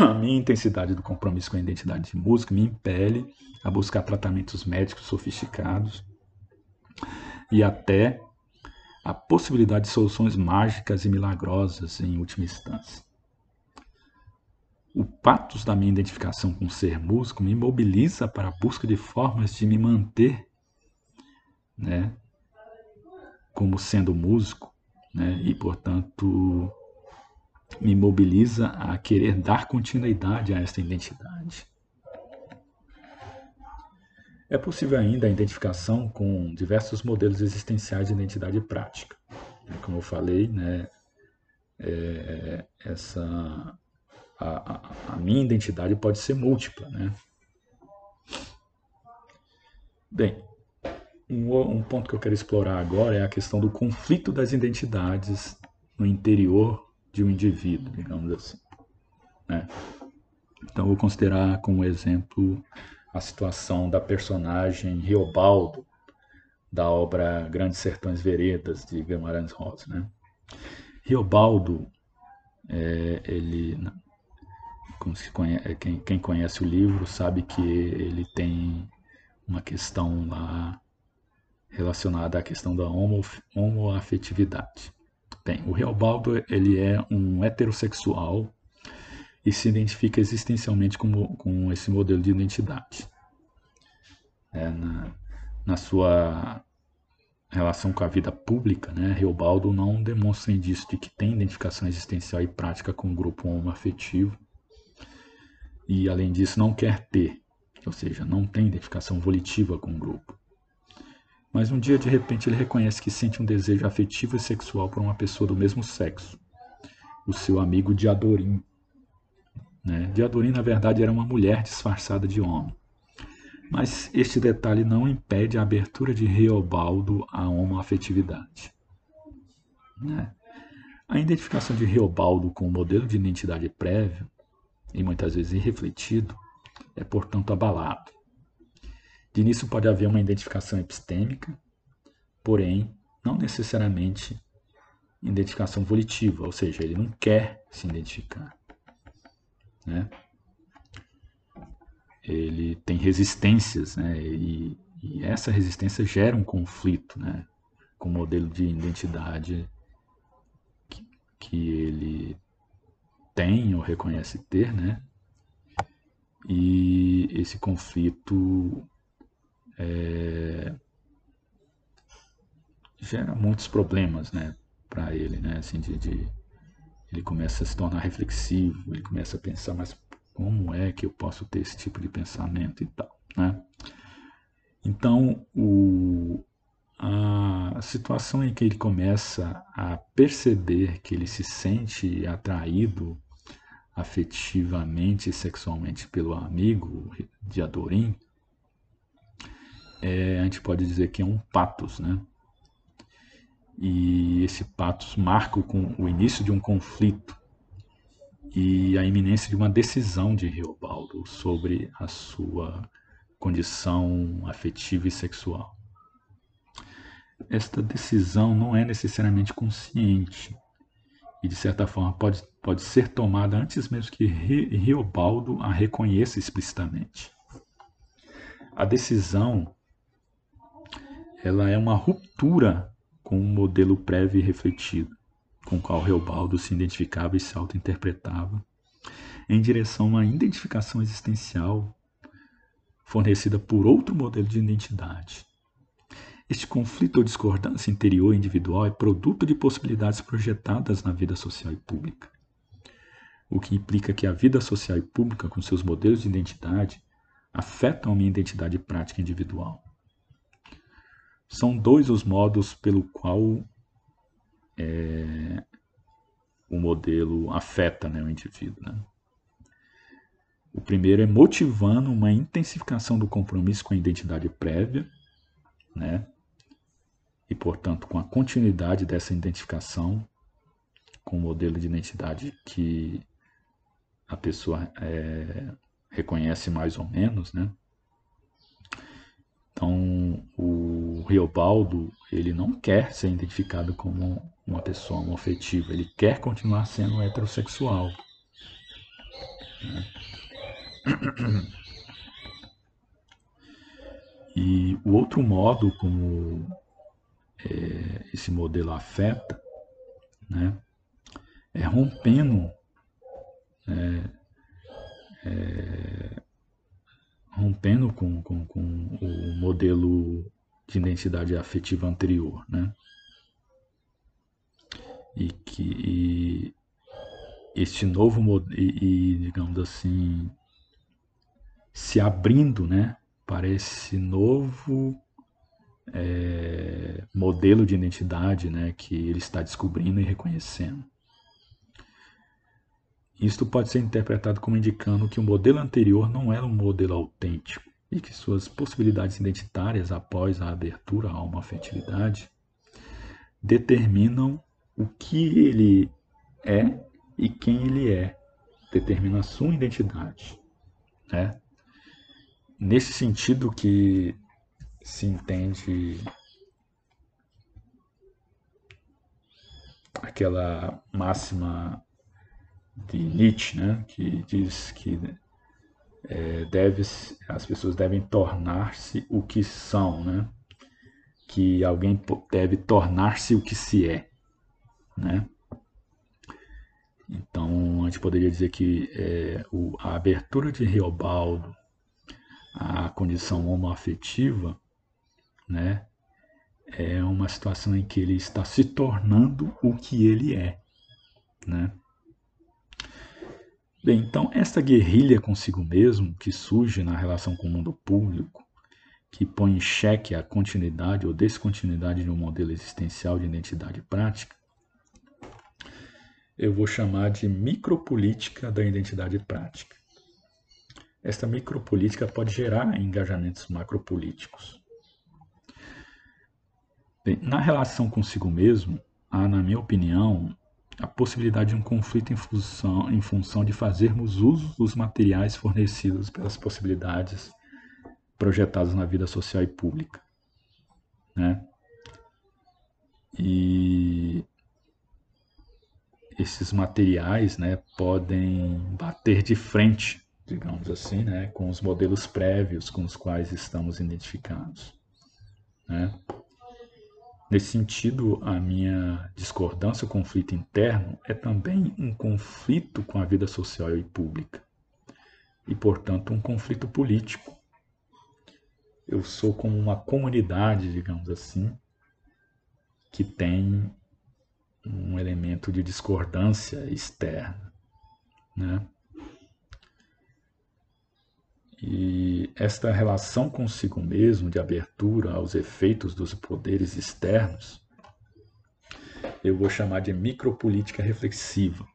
a minha intensidade do compromisso com a identidade de músico me impele a buscar tratamentos médicos sofisticados e até a possibilidade de soluções mágicas e milagrosas em última instância. O patos da minha identificação com ser músico me mobiliza para a busca de formas de me manter né, como sendo músico, né, e portanto me mobiliza a querer dar continuidade a esta identidade. É possível ainda a identificação com diversos modelos existenciais de identidade prática. Como eu falei, né, é, essa a, a, minha identidade pode ser múltipla, né? Bem, um, um, ponto que eu quero explorar agora é a questão do conflito das identidades no interior de um indivíduo, digamos assim. Né? Então, vou considerar como exemplo a situação da personagem Riobaldo, da obra Grandes Sertões Veredas, de Guimarães Rosa. Né? Riobaldo, é, ele conhece, quem, quem conhece o livro sabe que ele tem uma questão lá relacionada à questão da homo, homoafetividade. Bem, o Reobaldo ele é um heterossexual e se identifica existencialmente com, com esse modelo de identidade. É, na, na sua relação com a vida pública, né, Reobaldo não demonstra indício de que tem identificação existencial e prática com o grupo homoafetivo e, além disso, não quer ter, ou seja, não tem identificação volitiva com o grupo. Mas um dia, de repente, ele reconhece que sente um desejo afetivo e sexual por uma pessoa do mesmo sexo, o seu amigo Diadorim. Né? Diadorim, na verdade, era uma mulher disfarçada de homem. Mas este detalhe não impede a abertura de Reobaldo à homoafetividade. Né? A identificação de Reobaldo com o modelo de identidade prévio e muitas vezes irrefletido, é portanto abalado. De início pode haver uma identificação epistêmica, porém não necessariamente identificação volitiva, ou seja, ele não quer se identificar. Né? Ele tem resistências, né? e, e essa resistência gera um conflito né? com o modelo de identidade que, que ele tem ou reconhece ter, né? E esse conflito é, gera muitos problemas, né, para ele, né? Assim, de, de, ele começa a se tornar reflexivo, ele começa a pensar, mas como é que eu posso ter esse tipo de pensamento e tal, né? Então, o, a situação em que ele começa a perceber que ele se sente atraído afetivamente e sexualmente pelo amigo de Adorim, é, a gente pode dizer que é um patos, né? E esse patos marca o, o início de um conflito e a iminência de uma decisão de Riobaldo sobre a sua condição afetiva e sexual. Esta decisão não é necessariamente consciente, e de certa forma pode, pode ser tomada antes mesmo que Riobaldo a reconheça explicitamente. A decisão ela é uma ruptura com o um modelo prévio e refletido, com o qual Riobaldo se identificava e se auto-interpretava, em direção a uma identificação existencial fornecida por outro modelo de identidade. Este conflito ou discordância interior e individual é produto de possibilidades projetadas na vida social e pública, o que implica que a vida social e pública, com seus modelos de identidade, afetam a minha identidade prática individual. São dois os modos pelo qual é, o modelo afeta né, o indivíduo. Né? O primeiro é motivando uma intensificação do compromisso com a identidade prévia, né? e, portanto, com a continuidade dessa identificação com o modelo de identidade que a pessoa é, reconhece mais ou menos, né? Então, o Riobaldo, ele não quer ser identificado como uma pessoa homoafetiva, ele quer continuar sendo heterossexual. Né? E o outro modo como é, esse modelo afeta, né, é rompendo é, é, rompendo com, com, com o modelo de identidade afetiva anterior, né? E que e este novo modelo, e, digamos assim, se abrindo, né, para esse novo é, modelo de identidade, né, que ele está descobrindo e reconhecendo. Isto pode ser interpretado como indicando que o modelo anterior não era um modelo autêntico e que suas possibilidades identitárias após a abertura a uma afetividade determinam o que ele é e quem ele é, determina a sua identidade. Né? Nesse sentido que se entende aquela máxima de Nietzsche, né, que diz que é, deve, as pessoas devem tornar-se o que são, né, que alguém deve tornar-se o que se é, né. Então, a gente poderia dizer que é, o, a abertura de Riobaldo à condição homoafetiva, né, é uma situação em que ele está se tornando o que ele é, né. Bem, então, esta guerrilha consigo mesmo, que surge na relação com o mundo público, que põe em xeque a continuidade ou descontinuidade de um modelo existencial de identidade prática, eu vou chamar de micropolítica da identidade prática. Esta micropolítica pode gerar engajamentos macropolíticos. Bem, na relação consigo mesmo, há, na minha opinião, a possibilidade de um conflito em função, em função de fazermos uso dos materiais fornecidos pelas possibilidades projetadas na vida social e pública. Né? E esses materiais né, podem bater de frente, digamos assim, né, com os modelos prévios com os quais estamos identificados. Né? Nesse sentido, a minha discordância, o conflito interno, é também um conflito com a vida social e pública, e, portanto, um conflito político. Eu sou como uma comunidade, digamos assim, que tem um elemento de discordância externa. Né? E esta relação consigo mesmo, de abertura aos efeitos dos poderes externos, eu vou chamar de micropolítica reflexiva.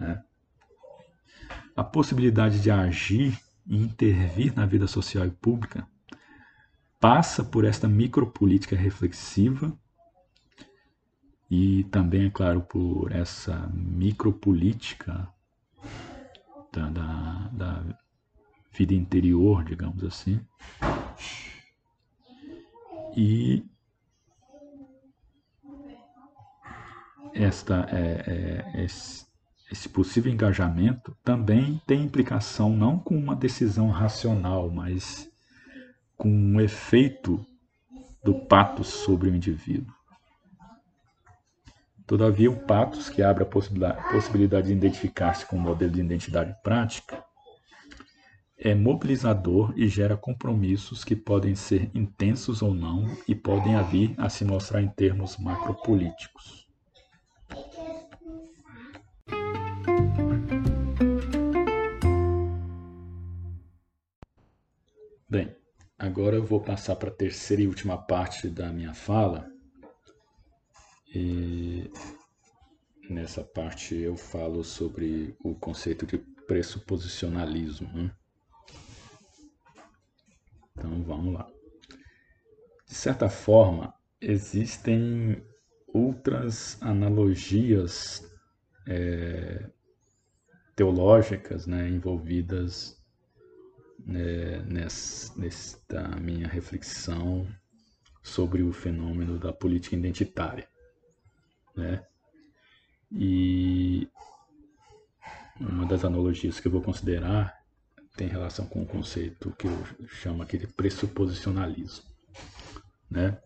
Né? A possibilidade de agir e intervir na vida social e pública passa por esta micropolítica reflexiva e também, é claro, por essa micropolítica da, da, da vida interior, digamos assim. E esta, é, é, esse, esse possível engajamento também tem implicação não com uma decisão racional, mas com um efeito do patos sobre o indivíduo. Todavia, o patos, que abre a possibilidade de identificar-se com um modelo de identidade prática, é mobilizador e gera compromissos que podem ser intensos ou não e podem vir a se mostrar em termos macropolíticos. Bem, agora eu vou passar para a terceira e última parte da minha fala. E nessa parte eu falo sobre o conceito de pressuposicionalismo. Né? Então vamos lá. De certa forma, existem outras analogias é, teológicas né, envolvidas né, nessa, nesta minha reflexão sobre o fenômeno da política identitária. Né? E uma das analogias que eu vou considerar tem relação com o conceito que eu chamo aqui de pressuposicionalismo. Né?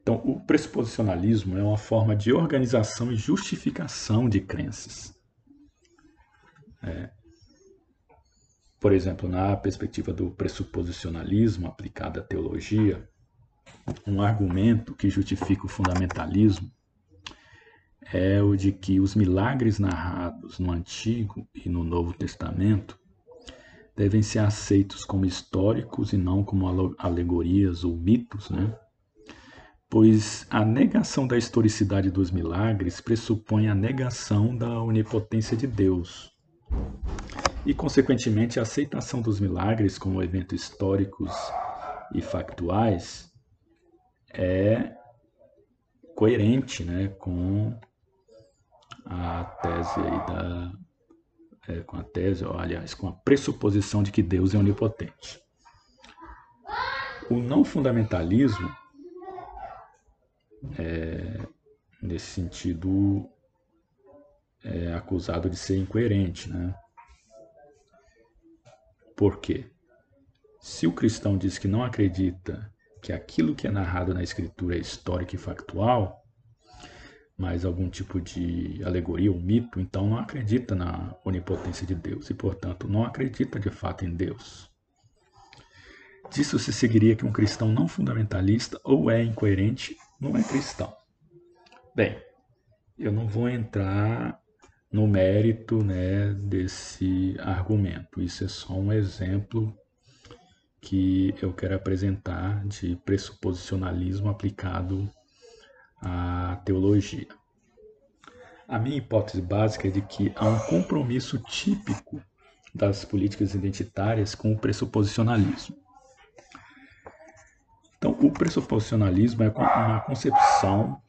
Então, o pressuposicionalismo é uma forma de organização e justificação de crenças. É. Por exemplo, na perspectiva do pressuposicionalismo aplicado à teologia, um argumento que justifica o fundamentalismo é o de que os milagres narrados no Antigo e no Novo Testamento devem ser aceitos como históricos e não como alegorias ou mitos, né? pois a negação da historicidade dos milagres pressupõe a negação da onipotência de Deus. E, consequentemente, a aceitação dos milagres como eventos históricos e factuais é coerente né, com a tese da, é, com a tese, ou, aliás, com a pressuposição de que Deus é onipotente. O não fundamentalismo, é, nesse sentido, é acusado de ser incoerente. Né? Por quê? Se o cristão diz que não acredita que aquilo que é narrado na Escritura é histórico e factual, mais algum tipo de alegoria ou mito, então não acredita na onipotência de Deus e, portanto, não acredita de fato em Deus. Disso se seguiria que um cristão não fundamentalista ou é incoerente, não é cristão. Bem, eu não vou entrar no mérito né, desse argumento. Isso é só um exemplo que eu quero apresentar de pressuposicionalismo aplicado a teologia. A minha hipótese básica é de que há um compromisso típico das políticas identitárias com o pressuposicionalismo. Então, o pressuposicionalismo é uma concepção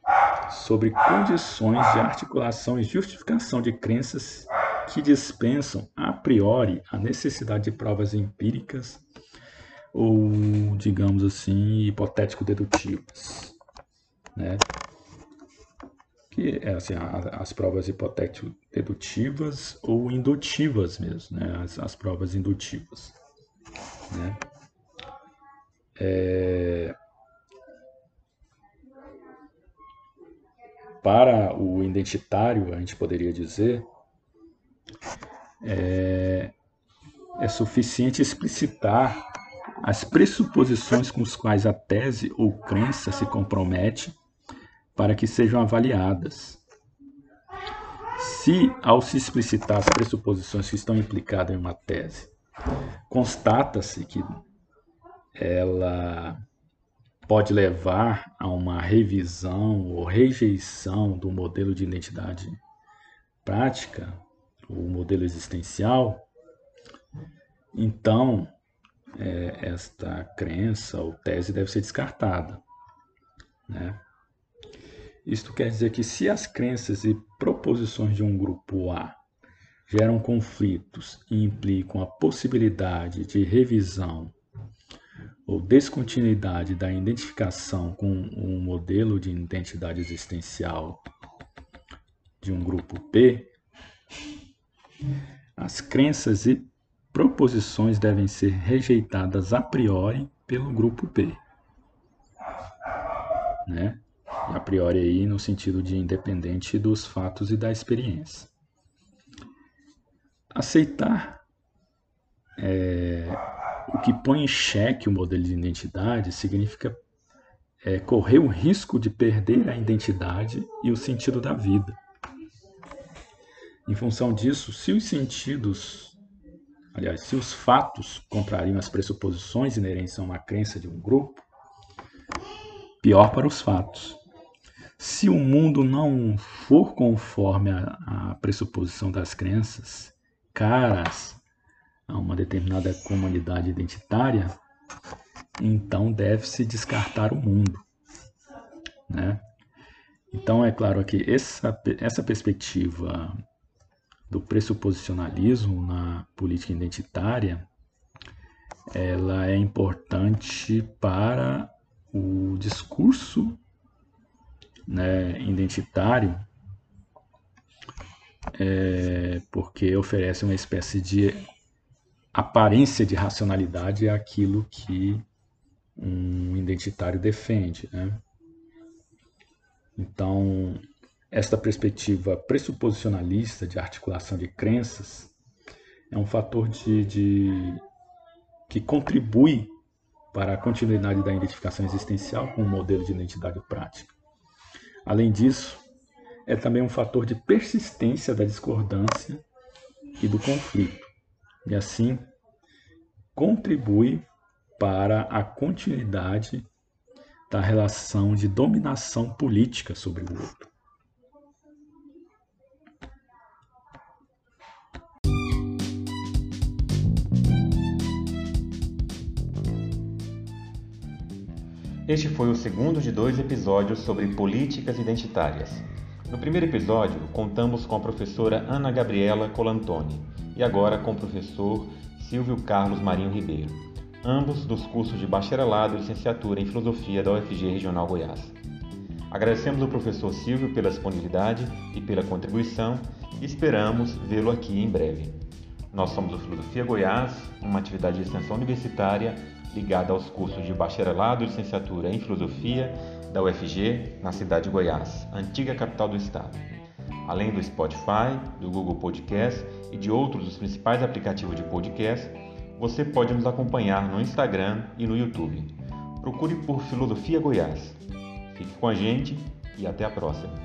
sobre condições de articulação e justificação de crenças que dispensam a priori a necessidade de provas empíricas ou, digamos assim, hipotético-dedutivas. Né? Que é assim, as provas hipotético-dedutivas ou indutivas mesmo, né? as, as provas indutivas. Né? É... Para o identitário, a gente poderia dizer, é, é suficiente explicitar as pressuposições com as quais a tese ou crença se compromete para que sejam avaliadas. Se, ao se explicitar as pressuposições que estão implicadas em uma tese, constata-se que ela pode levar a uma revisão ou rejeição do modelo de identidade prática, o modelo existencial, então é, esta crença ou tese deve ser descartada. Né? Isto quer dizer que se as crenças e proposições de um grupo A geram conflitos e implicam a possibilidade de revisão ou descontinuidade da identificação com um modelo de identidade existencial de um grupo P, as crenças e proposições devem ser rejeitadas a priori pelo grupo P. Né? A priori aí no sentido de independente dos fatos e da experiência. Aceitar é, o que põe em xeque o modelo de identidade significa é, correr o risco de perder a identidade e o sentido da vida. Em função disso, se os sentidos, aliás, se os fatos contrariam as pressuposições inerentes a uma crença de um grupo, pior para os fatos. Se o mundo não for conforme a, a pressuposição das crenças caras a uma determinada comunidade identitária, então deve-se descartar o mundo. Né? Então, é claro que essa, essa perspectiva do pressuposicionalismo na política identitária ela é importante para o discurso né, identitário, é, porque oferece uma espécie de aparência de racionalidade àquilo que um identitário defende. Né? Então, esta perspectiva pressuposicionalista de articulação de crenças é um fator de, de que contribui para a continuidade da identificação existencial com o modelo de identidade prática. Além disso, é também um fator de persistência da discordância e do conflito, e assim contribui para a continuidade da relação de dominação política sobre o outro. Este foi o segundo de dois episódios sobre políticas identitárias. No primeiro episódio, contamos com a professora Ana Gabriela Colantoni e agora com o professor Silvio Carlos Marinho Ribeiro, ambos dos cursos de bacharelado e licenciatura em filosofia da UFG Regional Goiás. Agradecemos ao professor Silvio pela disponibilidade e pela contribuição e esperamos vê-lo aqui em breve. Nós somos o Filosofia Goiás, uma atividade de extensão universitária ligada aos cursos de bacharelado e licenciatura em filosofia da UFG, na cidade de Goiás, antiga capital do estado. Além do Spotify, do Google Podcast e de outros dos principais aplicativos de podcast, você pode nos acompanhar no Instagram e no YouTube. Procure por Filosofia Goiás. Fique com a gente e até a próxima.